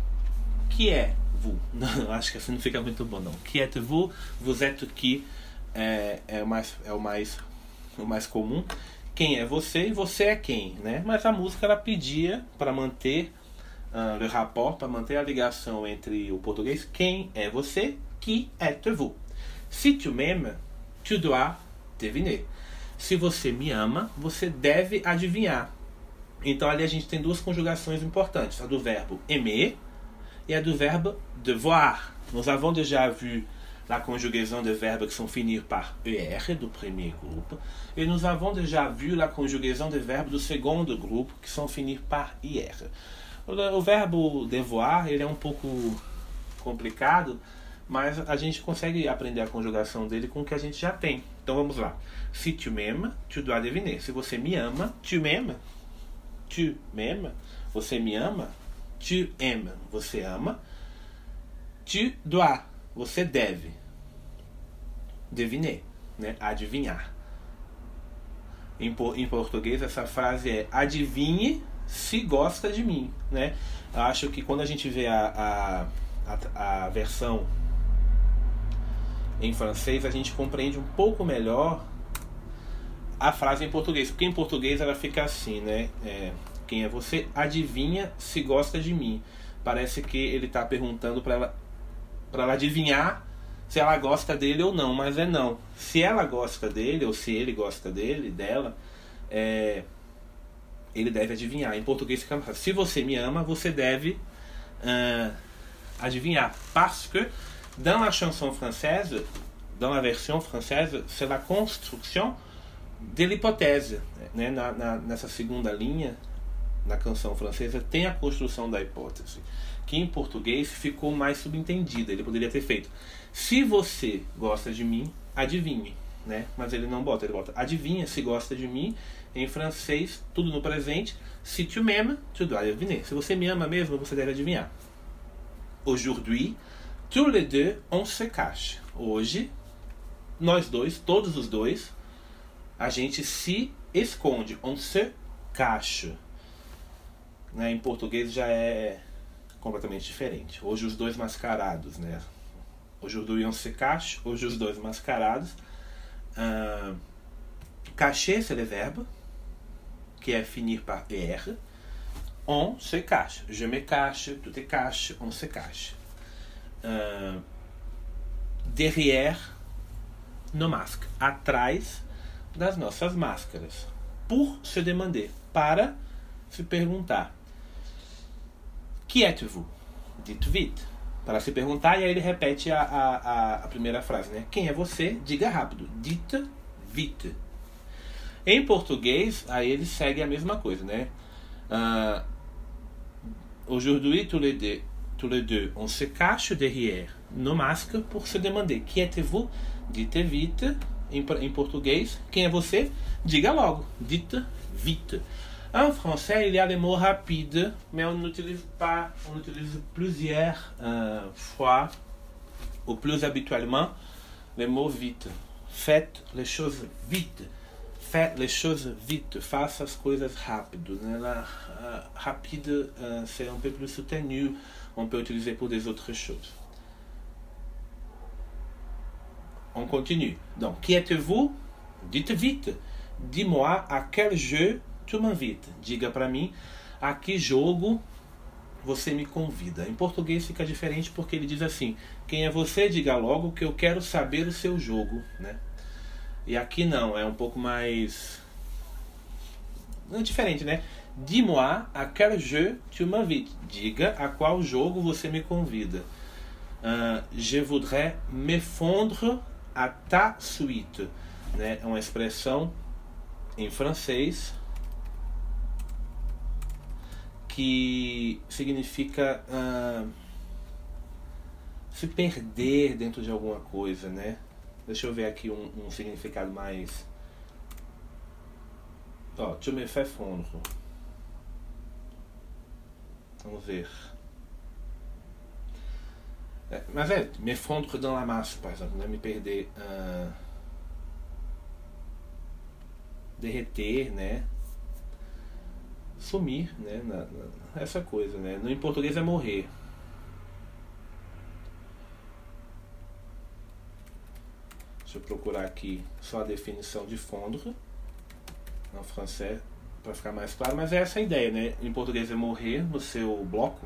que é vous. Não, acho que assim não fica muito bom não. Que êtes-vous, vous êtes qui é, é, o mais, é o, mais, o mais comum. Quem é você e você é quem, né? Mas a música ela pedia para manter uh, le rapport, para manter a ligação entre o português, quem é você, qui êtes-vous. Si tu m'aimes, tu dois deviner. Se você me ama, você deve adivinhar. Então ali a gente tem duas conjugações importantes, a do verbo aimer e a do verbo devoir. Nous avons déjà vu la conjugaison de verbes qui sont finis par ER do primeiro grupo e nous avons déjà vu la conjugaison de verbes do segundo grupo que são finis par IR. O verbo devoir ele é um pouco complicado, mas a gente consegue aprender a conjugação dele com o que a gente já tem. Então vamos lá. Se tu m'aimes, tu dois deviner. Se você me ama, tu m'aimes. Tu m'aimes. Você me ama. Tu aimes. Você ama. Tu dois. Você deve. Deviner. Né? Adivinhar. Em, em português, essa frase é adivinhe se gosta de mim. Né? Eu acho que quando a gente vê a, a, a, a versão em francês, a gente compreende um pouco melhor a frase em português. Porque em português ela fica assim, né? É, quem é você? Adivinha se gosta de mim. Parece que ele está perguntando para ela, para ela adivinhar se ela gosta dele ou não, mas é não. Se ela gosta dele ou se ele gosta dele, dela, é, ele deve adivinhar. Em português fica se você me ama, você deve adivinhar. Parce que dans la chanson française, dans la version française, c'est la construction de l'hypothèse. Né? Na, na, nessa segunda linha, na canção francesa, tem a construção da hipótese, que em português ficou mais subentendida. Ele poderia ter feito: se você gosta de mim, adivinhe. Né? Mas ele não bota, ele bota adivinha se gosta de mim. Em francês, tudo no presente. Si tu m'aimes, tu dois deviner. Se você me ama mesmo, você deve adivinhar. Aujourd'hui, tous les deux, on se cache. Hoje, nós dois, todos os dois, a gente se esconde. On se cache. Né? Em português já é completamente diferente. Hoje os dois mascarados, né? Aujourd'hui on se cache, hoje os dois mascarados. Uh, cacher, c'est le verbe, que é finir par er. On se cache. Je me cache, tu te caches, on se cache. Uh, derrière no masque. Atrás das nossas máscaras. Por se demander, para se perguntar. Qui êtes-vous? Dito vite. Para se perguntar, e aí ele repete a, a, a, primeira frase, né? Quem é você? Diga rápido. Dita vite. Em português, aí ele segue a mesma coisa, né? Uh, Aujourd'hui, tous les, deux, tous les deux, on se cache derrière nos masques pour se demander qui êtes-vous? Dite vite em, em português. Quem é você? Diga logo. Dite vite. En français, il y a les mots rapides, mais on n'utilise pas, on utilise plusieurs euh, fois, ou plus habituellement, les mots vite. Faites les choses vite. Faites les choses vite. Faça as coisas rápido. Né? La, uh, rapide, uh, c'est un peu plus soutenu. On peut utiliser pour des autres choses. on continue. Donc, qui êtes-vous? Dites vite. Dis-moi à quel jeu m'invites. Diga para mim a que jogo você me convida. Em português fica diferente porque ele diz assim: quem é você? Diga logo que eu quero saber o seu jogo, né? E aqui não, é um pouco mais diferente, né? Dis-moi à quel jeu tu m'invites. Diga a qual jogo você me convida. Uh, je voudrais me fondre à ta suite. Né? É uma expressão em francês que significa uh, se perder dentro de alguma coisa, né? Deixa eu ver aqui um, um significado mais. Ó, tu me fais fondre. Vamos ver. É, mas é, me fondre dans la masse, por exemplo, né? Me perder. Uh, derreter, né? Sumir, né? Na, na, essa coisa, né? No, em português é morrer. Deixa eu procurar aqui só a definição de fondre. No francês, para ficar mais claro, mas é essa a ideia, né? Em português é morrer no seu bloco.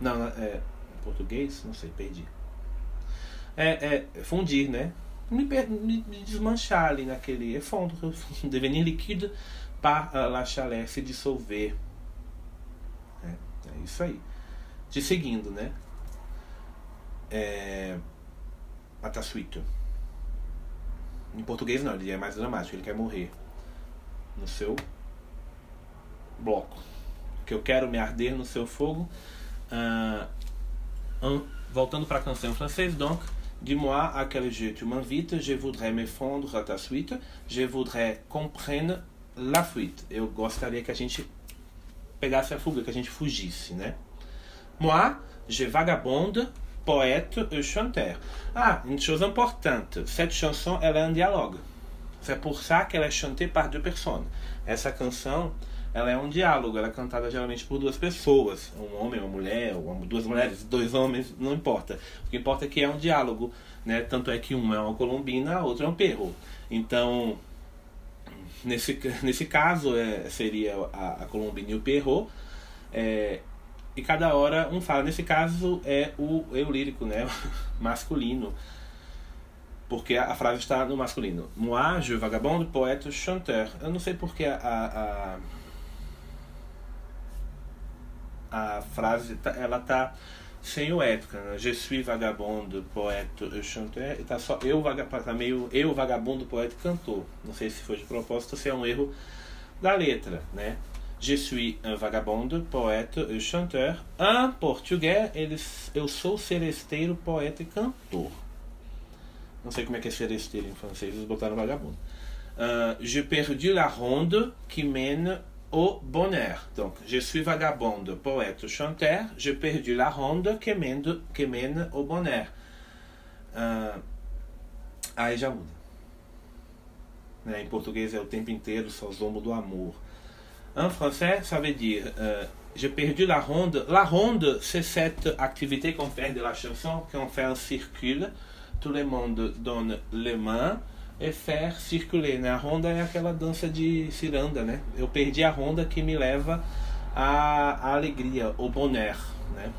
Não, é. Em português? Não sei, perdi. É, é fundir, né? Me, me, me desmanchar ali naquele. É fondre, devenir líquido la chaleur se dissolver. É, é isso aí. Te seguindo, né? É, Atasuito. Em português não, ele é mais dramático, ele quer morrer. No seu bloco. Que eu quero me arder no seu fogo. Um, voltando para a canção em francês, donc, dis-moi à quel jeu tu m'invites, je voudrais me fondre à ta suite, je voudrais qu'on prenne La Fuite. Eu gostaria que a gente pegasse a fuga, que a gente fugisse, né? Moi, je vagabonde, poète et chanteur. Ah, une chose importante. Cette chanson, ela é um diálogo. C'est pour ça qu'elle est chantée par deux personnes. Essa canção, ela é um diálogo. Ela é cantada geralmente por duas pessoas. Um homem, uma mulher, duas mulheres, dois homens, não importa. O que importa é que é um diálogo, né? Tanto é que um é uma colombina, a outra é um perro. Então, Nesse, nesse caso, é, seria a, a Colombine e o. É, e cada hora um fala. Nesse caso é o eu lírico, né? masculino. Porque a, a, frase está no masculino. Moi, je vagabond, poète, chanteur. Eu não sei porque a, a, a, a frase tá, ela tá sem o ética, né? Je suis vagabundo, poeta e chanteur. Tá só eu, vagabundo, tá meio eu, vagabundo, poeta e cantor. Não sei se foi de propósito se é um erro da letra, né? Je suis un vagabundo, poeta e chanteur. Em português, eles, eu sou seresteiro, poeta e cantor. Não sei como é que é seresteiro em francês, eles botaram vagabundo. Uh, je perdu la ronde qui mène au bonheur. Donc, je suis vagabonde, poète, chanteur, j'ai perdu la ronde que mène, que mène au bonheur. Uh, aí já muda. Né? Em português é o tempo inteiro, só zombo do amor. En français, ça veut dire uh, j'ai perdu la ronde. La ronde, c'est cette activité qu'on fait de la chanson, qu'on fait un circuit. Tout le monde donne les mains é faire circuler, né? A ronda é aquela dança de ciranda, né? Eu perdi a ronda que me leva à, alegria, au bonheur, né?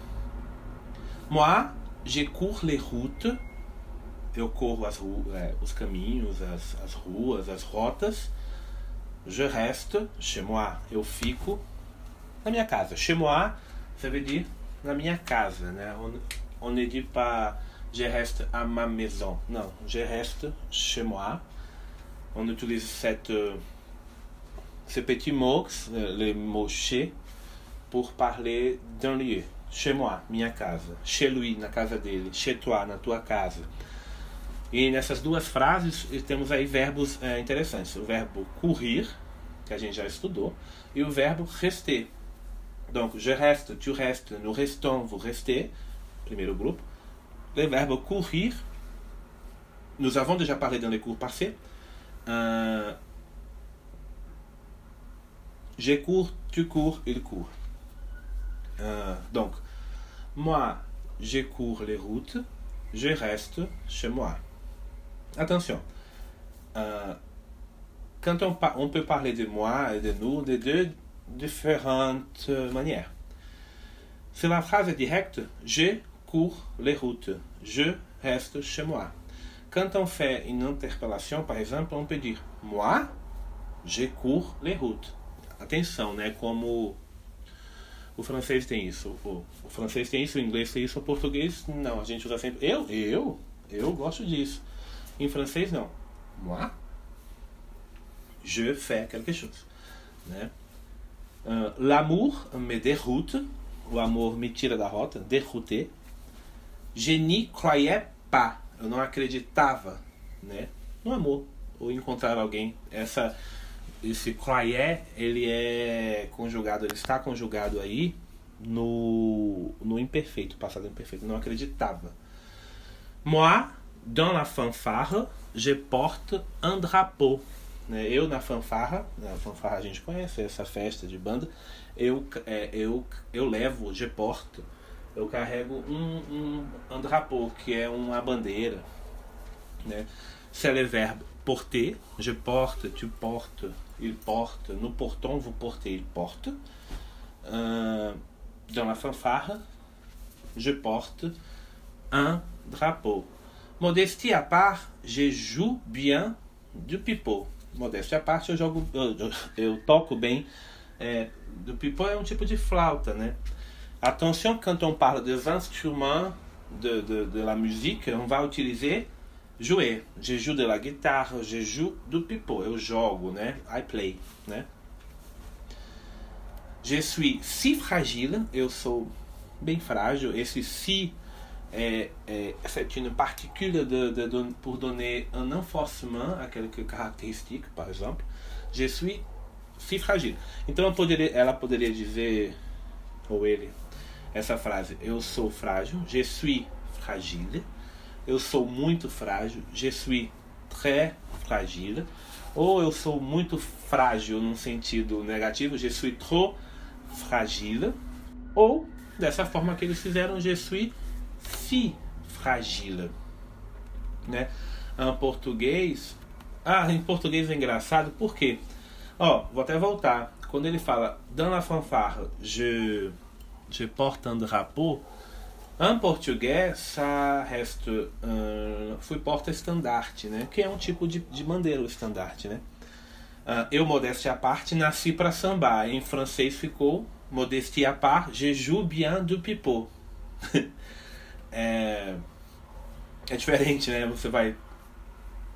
Moi, je cours les routes. Eu corro as é, os caminhos, as, as ruas, as rotas. Je reste chez moi. Eu fico na minha casa. Chez moi, ça veut dire na minha casa, né? On, on ne dit pas je reste à ma maison. Non, je reste chez moi. On utilise cette, euh, ce petit mot, euh, le mot chez, pour parler d'un lieu. Chez moi, minha casa. Chez lui, na casa dele. Chez toi, na tua casa. E nessas duas frases temos aí verbos é, interessantes. O verbo courir, que a gente já estudou, e o verbo rester. Donc, je reste, tu restes, nous restons, vous restez, primeiro grupo. Le verbe courir, nous avons déjà parlé dans les cours passés. Euh, je cours, tu cours, il court. Euh, donc, moi, je cours les routes, je reste chez moi. Attention. Euh, quand on, peut parler de moi et de nous de deux différentes manières. Si la phrase directe, je cours les routes, je reste chez moi. Quand on fait une interpellation, par exemple, on peut dire moi, je cours les routes. Atenção, né? Como o francês tem isso, o, o francês tem isso, o inglês tem isso, o português não. A gente usa sempre eu, eu, eu gosto disso. Em francês não. Moi, je fais quelque chose, né? Uh, L'amour me déroute, o amor me tira da rota, dérouté. Croyais pas, eu não acreditava, né? No amor, ou encontrar alguém. Essa esse croyait, ele é conjugado, ele está conjugado aí no, no imperfeito, passado imperfeito. Não acreditava. Moi, dans la fanfare, je porte un drapeau. Né? Eu na fanfarra, na fanfarra a gente conhece essa festa de banda, eu, é, eu, eu levo, je porte, eu carrego um, um, un drapeau, que é uma bandeira. Né? C'est le verbe porter, je porte, tu portes, il porte, nous portons, vous portez, il porte. Euh, dans la fanfare, je porte un drapeau. Modestie à part, je joue bien du pipeau. Modéstia à parte, eu jogo, eu, eu toco bem. É, do pipeau é um tipo de flauta, né? Attention, quand on parle des instruments de, de, de la musique, on va utiliser jouer. Je joue de la guitarre, je joue do pipeau. Eu jogo, né? I play, né? Je suis si fragile, eu sou bem frágil. Esse si é, é, c'est une particule de, de, de, pour donner un renforcement à quelque caractéristique, par exemple. Je suis si fragile. Então poderia, ela poderia dizer, ou ele, essa frase: Eu sou frágil, je suis fragile. Eu sou muito frágil, je suis très fragile. Ou eu sou muito frágil num sentido negativo, je suis trop fragile. Ou dessa forma que eles fizeram, je suis si fragile. Né? Em português. Ah, em português é engraçado, por quê? Ó, vou até voltar. Quando ele fala dans la je, je porte un drapeau. Em português, ça reste uh, fui porta-estandarte, né? Que é um tipo de, de bandeira, o estandarte, né? Uh, eu, modéstia à parte, nasci para sambar. Em francês ficou modestie à part, je joue bien du pipeau. é, é diferente, né? Você vai.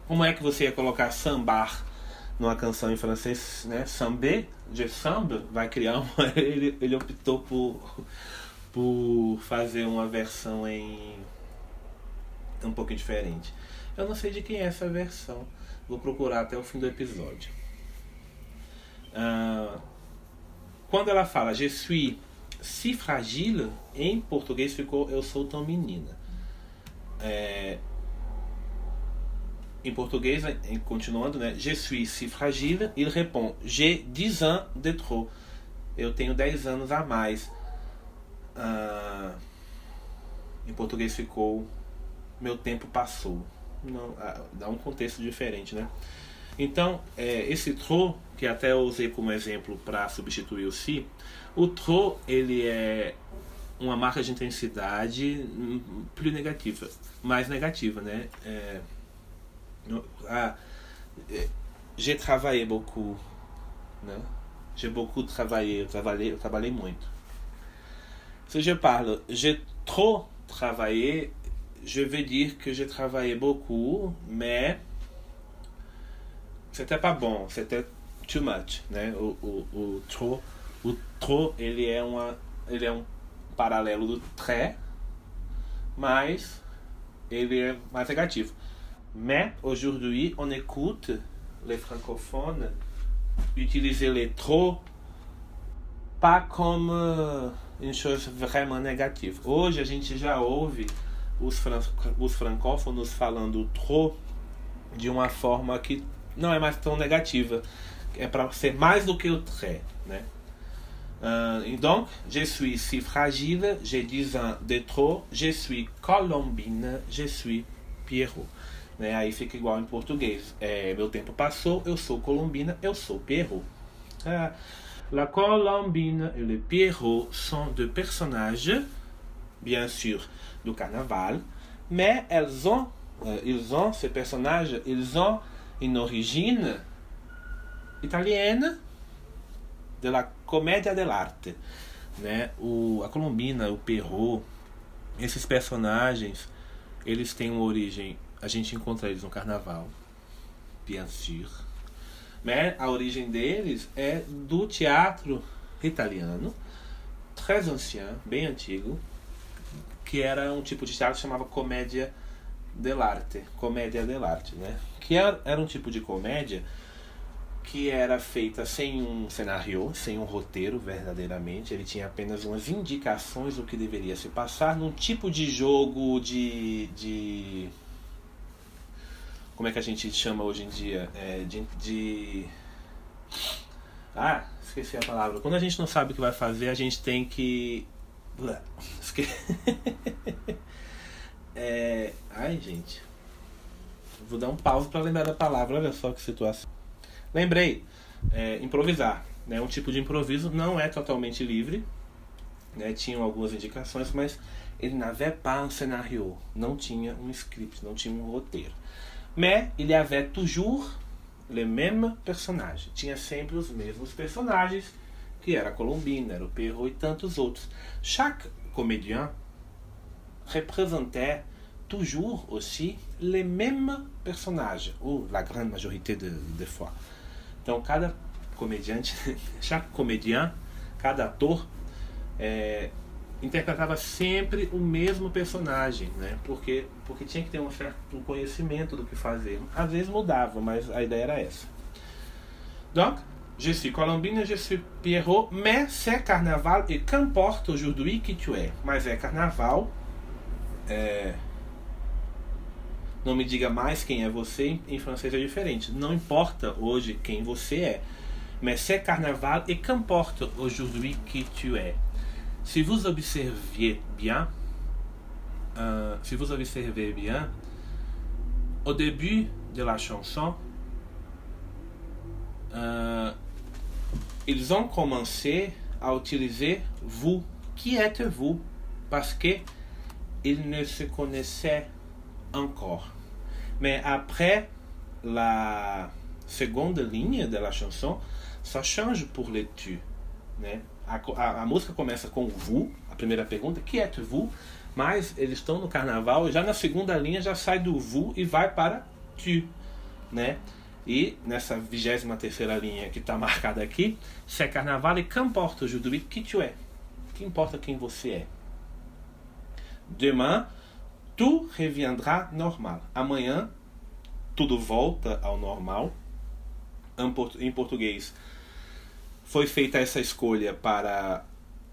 Como é que você ia colocar sambar numa canção em francês, né? Samber, je sambe, vai criar uma. Ele, ele optou por por fazer uma versão em um pouquinho diferente. Eu não sei de quem é essa versão. Vou procurar até o fim do episódio. Uh, quando ela fala Je suis si fragile, em português ficou Eu sou tão menina. É, em português, continuando, né? Je suis si fragile. Il répond J'ai 10 ans de trop. Eu tenho 10 anos a mais. Ah, em português ficou Meu tempo passou. Não, ah, dá um contexto diferente, né? Então, é, esse tro, que até eu usei como exemplo para substituir o si, o tro ele é uma marca de intensidade plus negativa, mais negativa, né? É, ah, é, j'ai travaillé beaucoup? J'ai beaucoup travaillé, eu trabalhei, muito. Si je parle, j'ai trop travaillé, je veux dire que j'ai travaillé beaucoup, mais c'était pas bon, c'était too much, né? O, trop, o trop, ele é uma, ele é um paralelo do très, mas ele. Mais aujourd'hui, on écoute les francophones utiliser les trop pas comme une chose vraiment négative. Hoje a gente já ouve os, fran os francófonos falando trop de uma forma que não é mais tão negativa. É para ser mais do que o très, né? Uh, je suis si fragile, j'ai 10 ans de trop, je suis Colombine, je suis Pierrot. Né? Aí fica igual em português. É, meu tempo passou, eu sou Colombina, eu sou Pierrot. Ah, la Colombine et le Pierrot sont deux personnages, bien sûr, du carnaval, mais elles ont, euh, ils ont, ces personnages, ils ont une origine italienne de la comédia dell'arte. Né? O, a Colombina, o Perrault, esses personagens, eles têm uma origem, a gente encontra eles no carnaval, sûr. Né? A origem deles é do teatro italiano, très ancien, bem antigo, que era um tipo de teatro que chamava comédia dell'arte, comédia dell'arte, né? Que era, era um tipo de comédia que era feita sem um cenário, sem um roteiro verdadeiramente. Ele tinha apenas umas indicações do que deveria se passar num tipo de jogo de. de como é que a gente chama hoje em dia? É, de, de. Ah, esqueci a palavra. Quando a gente não sabe o que vai fazer, a gente tem que. Esque... é... Ai, gente. Vou dar um pause para lembrar da palavra. Olha só que situação. Lembrei, é, improvisar. Né? Um tipo de improviso não é totalmente livre. Né? Tinham algumas indicações, mas ele n'avait pas un scénario. Não tinha um script, não tinha um roteiro. Mais il y avait toujours les mêmes personnagens. Tinha sempre os mesmos personagens, que era a Colombina, era o Perro e tantos outros. Chaque comédien représentait toujours aussi les mêmes personnagens, ou la grande majorité de, de fois. Então, cada comediante, chaque comédien, cada ator, é, interpretava sempre o mesmo personagem, né? Porque, porque tinha que ter um certo conhecimento do que fazer. Às vezes mudava, mas a ideia era essa. Donc, je suis Colombine, je suis Pierrot, mais c'est carnaval et qu'importe aujourd'hui qui tu es. Mas é carnaval. É... Não me diga mais quem é você, em francês é diferente. Não importa hoje quem você é. Mais c'est carnaval et qu'importe aujourd'hui qui tu es. Si vous observiez bien, euh, si vous observez bien, au début de la chanson, euh, ils ont commencé à utiliser vous. Qui êtes-vous? Parce que ils ne se connaissaient encore. Mais après la seconde ligne de la chanson, ça change pour les tu. Né? A, a, a, música começa com vous, a primeira pergunta, que é vous? Mas eles estão no carnaval e já na segunda linha já sai do vous e vai para tu. Né? E nessa 23 terceira linha que está marcada aqui, se é carnaval e qu'importe aujourd'hui qui tu es. Que importa quem você é. Demain, tout reviendra normal. Amanhã, tudo volta ao normal. Em português, foi feita essa escolha para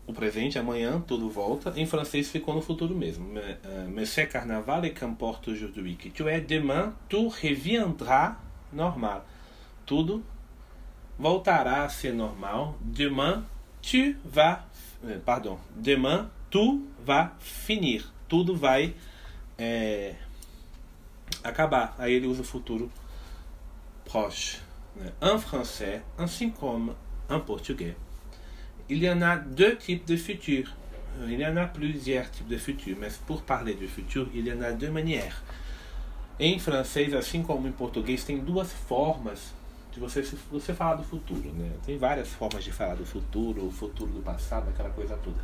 o presente, amanhã tudo volta. Em francês ficou no futuro mesmo. Mais c'est carnaval et qu'importe aujourd'hui que tu es, demain tout reviendra normal. Tudo voltará a ser normal. Demain tu vas, pardon, demain tout va finir. Tudo vai é, acabar. Aí ele usa o futuro proche. Né? En français, ainsi comme en portugais. Il y en a deux types de futur. Il y en a plusieurs types de futur, mas pour parler du futur, il y en a deux manières. Em francês, assim como em português, tem duas formas de você, você falar do futuro. Né? Tem várias formas de falar do futuro, o futuro do passado, aquela coisa toda.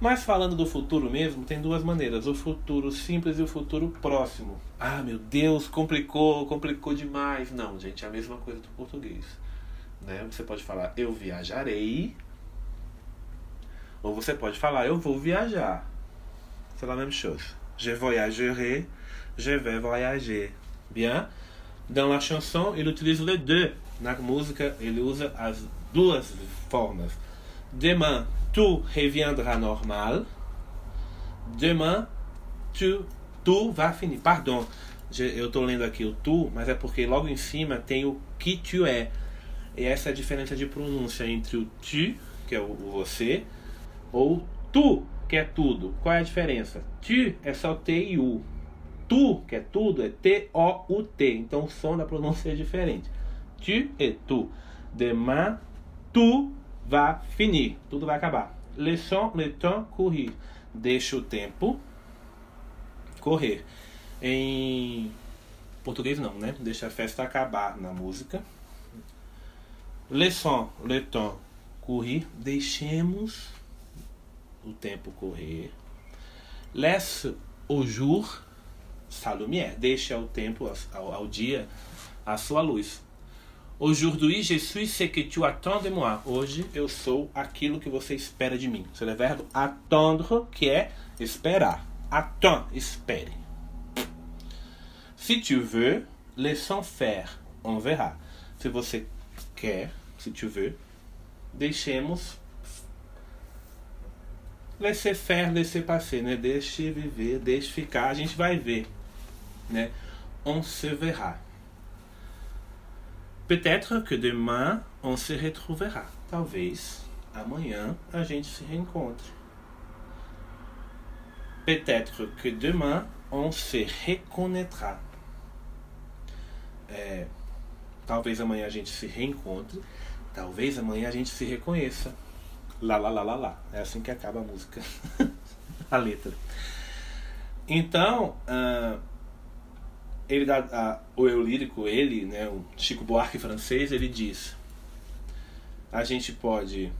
Mas falando do futuro mesmo, tem duas maneiras: o futuro simples e o futuro próximo. Ah, meu Deus, complicou, complicou demais. Não, gente, é a mesma coisa do português. Né? Você pode falar eu viajarei, ou você pode falar eu vou viajar. C'est la même chose. Je voyagerai, je vais voyager. Bien? Dans la chanson, ele utiliza les deux. Na música, ele usa as duas formas. Demain, tout reviendra normal. Demain, tu, tu vai finir. Pardon, eu estou lendo aqui o tu, mas é porque logo em cima tem o que tu é. E essa é a diferença de pronúncia entre o tu que é o, você, ou tu, que é tudo. Qual é a diferença? Tu é só T e U. Tu, que é tudo, é T-O-U-T. Então o som da pronúncia é diferente. Tu e tu. Demain, tu vai finir. Tudo vai acabar. Laissons le temps courir. Deixa o tempo correr. Em português não, né? Deixa a festa acabar na música. Laissons le temps courir. Deixemos o tempo correr. Laisse au jour sa lumière. Deixa ao tempo, ao, ao dia, a sua luz. Aujourd'hui, je suis ce que tu attends de moi. Hoje eu sou aquilo que você espera de mim. C'est le verbo attendre, que é esperar. Attends, espere. Si tu veux, laissons faire. On verra. Se você quer, se tu veux, deixemos laisser faire, laisser passer, né? Deixe viver, deixe ficar, a gente vai ver, né? On se verra. Peut-être que demain on se retrouvera. Talvez amanhã a gente se reencontre. Peut-être que demain on se reconnaîtra. É, talvez amanhã a gente se reencontre. Talvez amanhã a gente se reconheça. Lá, lá, lá, lá, lá. É assim que acaba a música. a letra. Então, uh, ele dá, uh, o eu lírico, ele, né, o Chico Buarque francês, ele diz: a gente pode.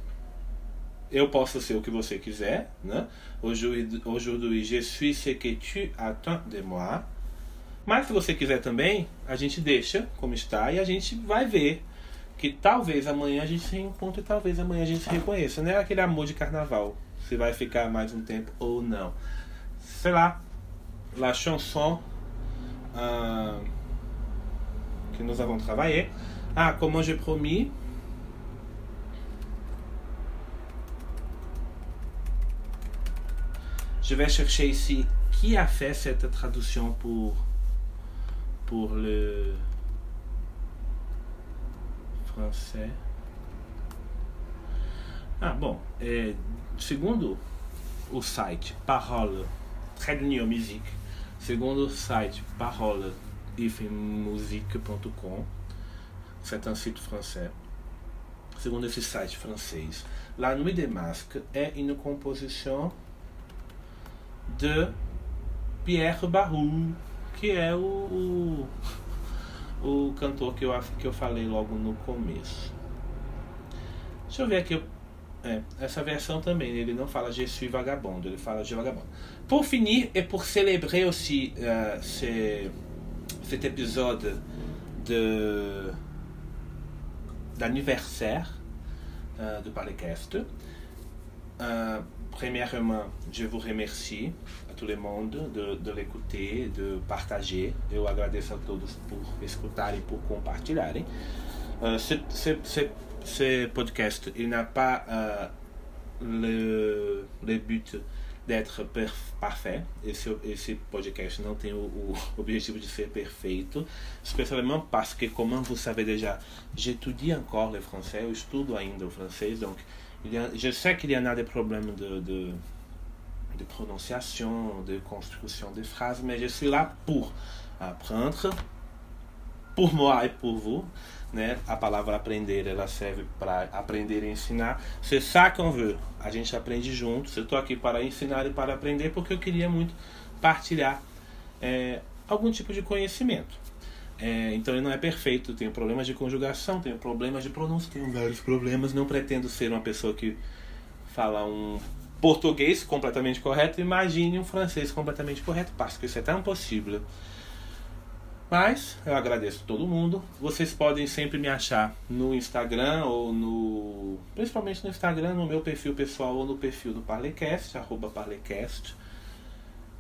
Eu posso ser o que você quiser, né? Aujourd'hui, je suis ce que tu attends de moi. Mas se você quiser também, a gente deixa como está e a gente vai ver que talvez amanhã a gente se encontre e talvez amanhã a gente se reconheça. Não é aquele amor de carnaval, se vai ficar mais um tempo ou não. Sei lá, la chanson uh, que nous avons travaillé. Ah, comment j'ai promis. Je vais chercher ici qui a fait cette traduction pour, pour le français. Ah, bom, é, segundo o site Parole New Music, segundo o site parole musique.com, c'est un site français. Segundo esse site francês, La Nuit des Masques é uma composição de Pierre Barou, que é o, o o cantor que eu, que eu falei logo no começo. Deixa eu ver aqui. É, essa versão também, ele não fala Je suis vagabundo, ele fala Je vagabundo. Pour finir, et pour célébrer aussi uh, ce, cet épisode de d'anniversaire uh, do Palecast, uh, premièrement, je vous remercie tout le monde de, de l'écouter, de partager. Eu agradeço a todos por escutarem, por compartilharem. Uh, ce, ce, ce, ce, podcast, n'a pas uh, le, le but d'être parfait. Esse, esse podcast não tem o, o, objetivo de ser perfeito, especialmente parce que, comme vous savez déjà, j'étudie encore le français, eu estudo ainda o francês, donc il y a, je sais qu'il y en a des problèmes de, de de prononciation, de construction de phrases, mais je suis là pour apprendre, por moi e por vous. Né? A palavra aprender ela serve para aprender e ensinar. C'est ça qu'on veut. A gente aprende juntos. Eu estou aqui para ensinar e para aprender porque eu queria muito partilhar é, algum tipo de conhecimento. É, então ele não é perfeito. Tenho problemas de conjugação, tenho problemas de pronúncia, tenho vários problemas. Não pretendo ser uma pessoa que fala um português completamente correto, imagine um francês completamente correto, parce que isso é tão possível. Mas eu agradeço todo mundo. Vocês podem sempre me achar no Instagram ou no. Principalmente no Instagram, no meu perfil pessoal ou no perfil do Parlecast, arroba Parlecast.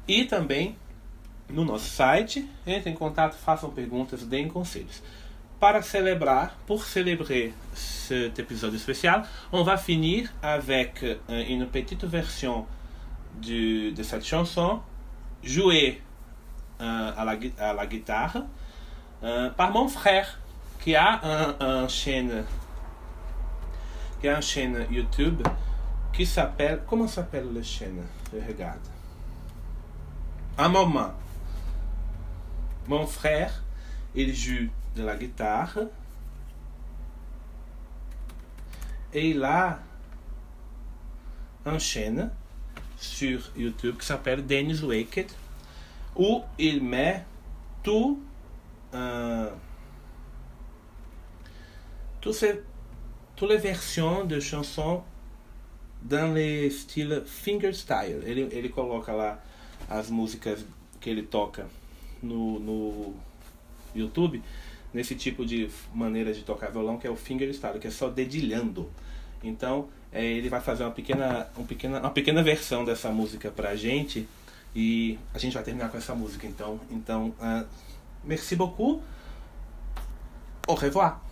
E também no nosso site. Entrem em contato, façam perguntas, deem conselhos. Pour célébrer cet épisode spécial, on va finir avec euh, une petite version de, cette chanson jouée euh, à, la, guitare euh, par mon frère qui a un, chaîne y a une chaîne YouTube qui s'appelle. Comment s'appelle la chaîne regarde? Un moment. Mon frère, il joue de la guitare. Et il a une chaîne sur YouTube qui s'appelle Dennis Wicked, où il met tout, euh, tout ces, toutes les versions de chansons dans le estilo fingerstyle. Ele, ele coloca lá as músicas que ele toca no, no YouTube nesse tipo de maneira de tocar violão que é o fingerstyle, que é só dedilhando. Então é, ele vai fazer uma pequena, um pequena, uma pequena versão dessa música pra gente e a gente vai terminar com essa música então. Então, uh, merci beaucoup. Au revoir.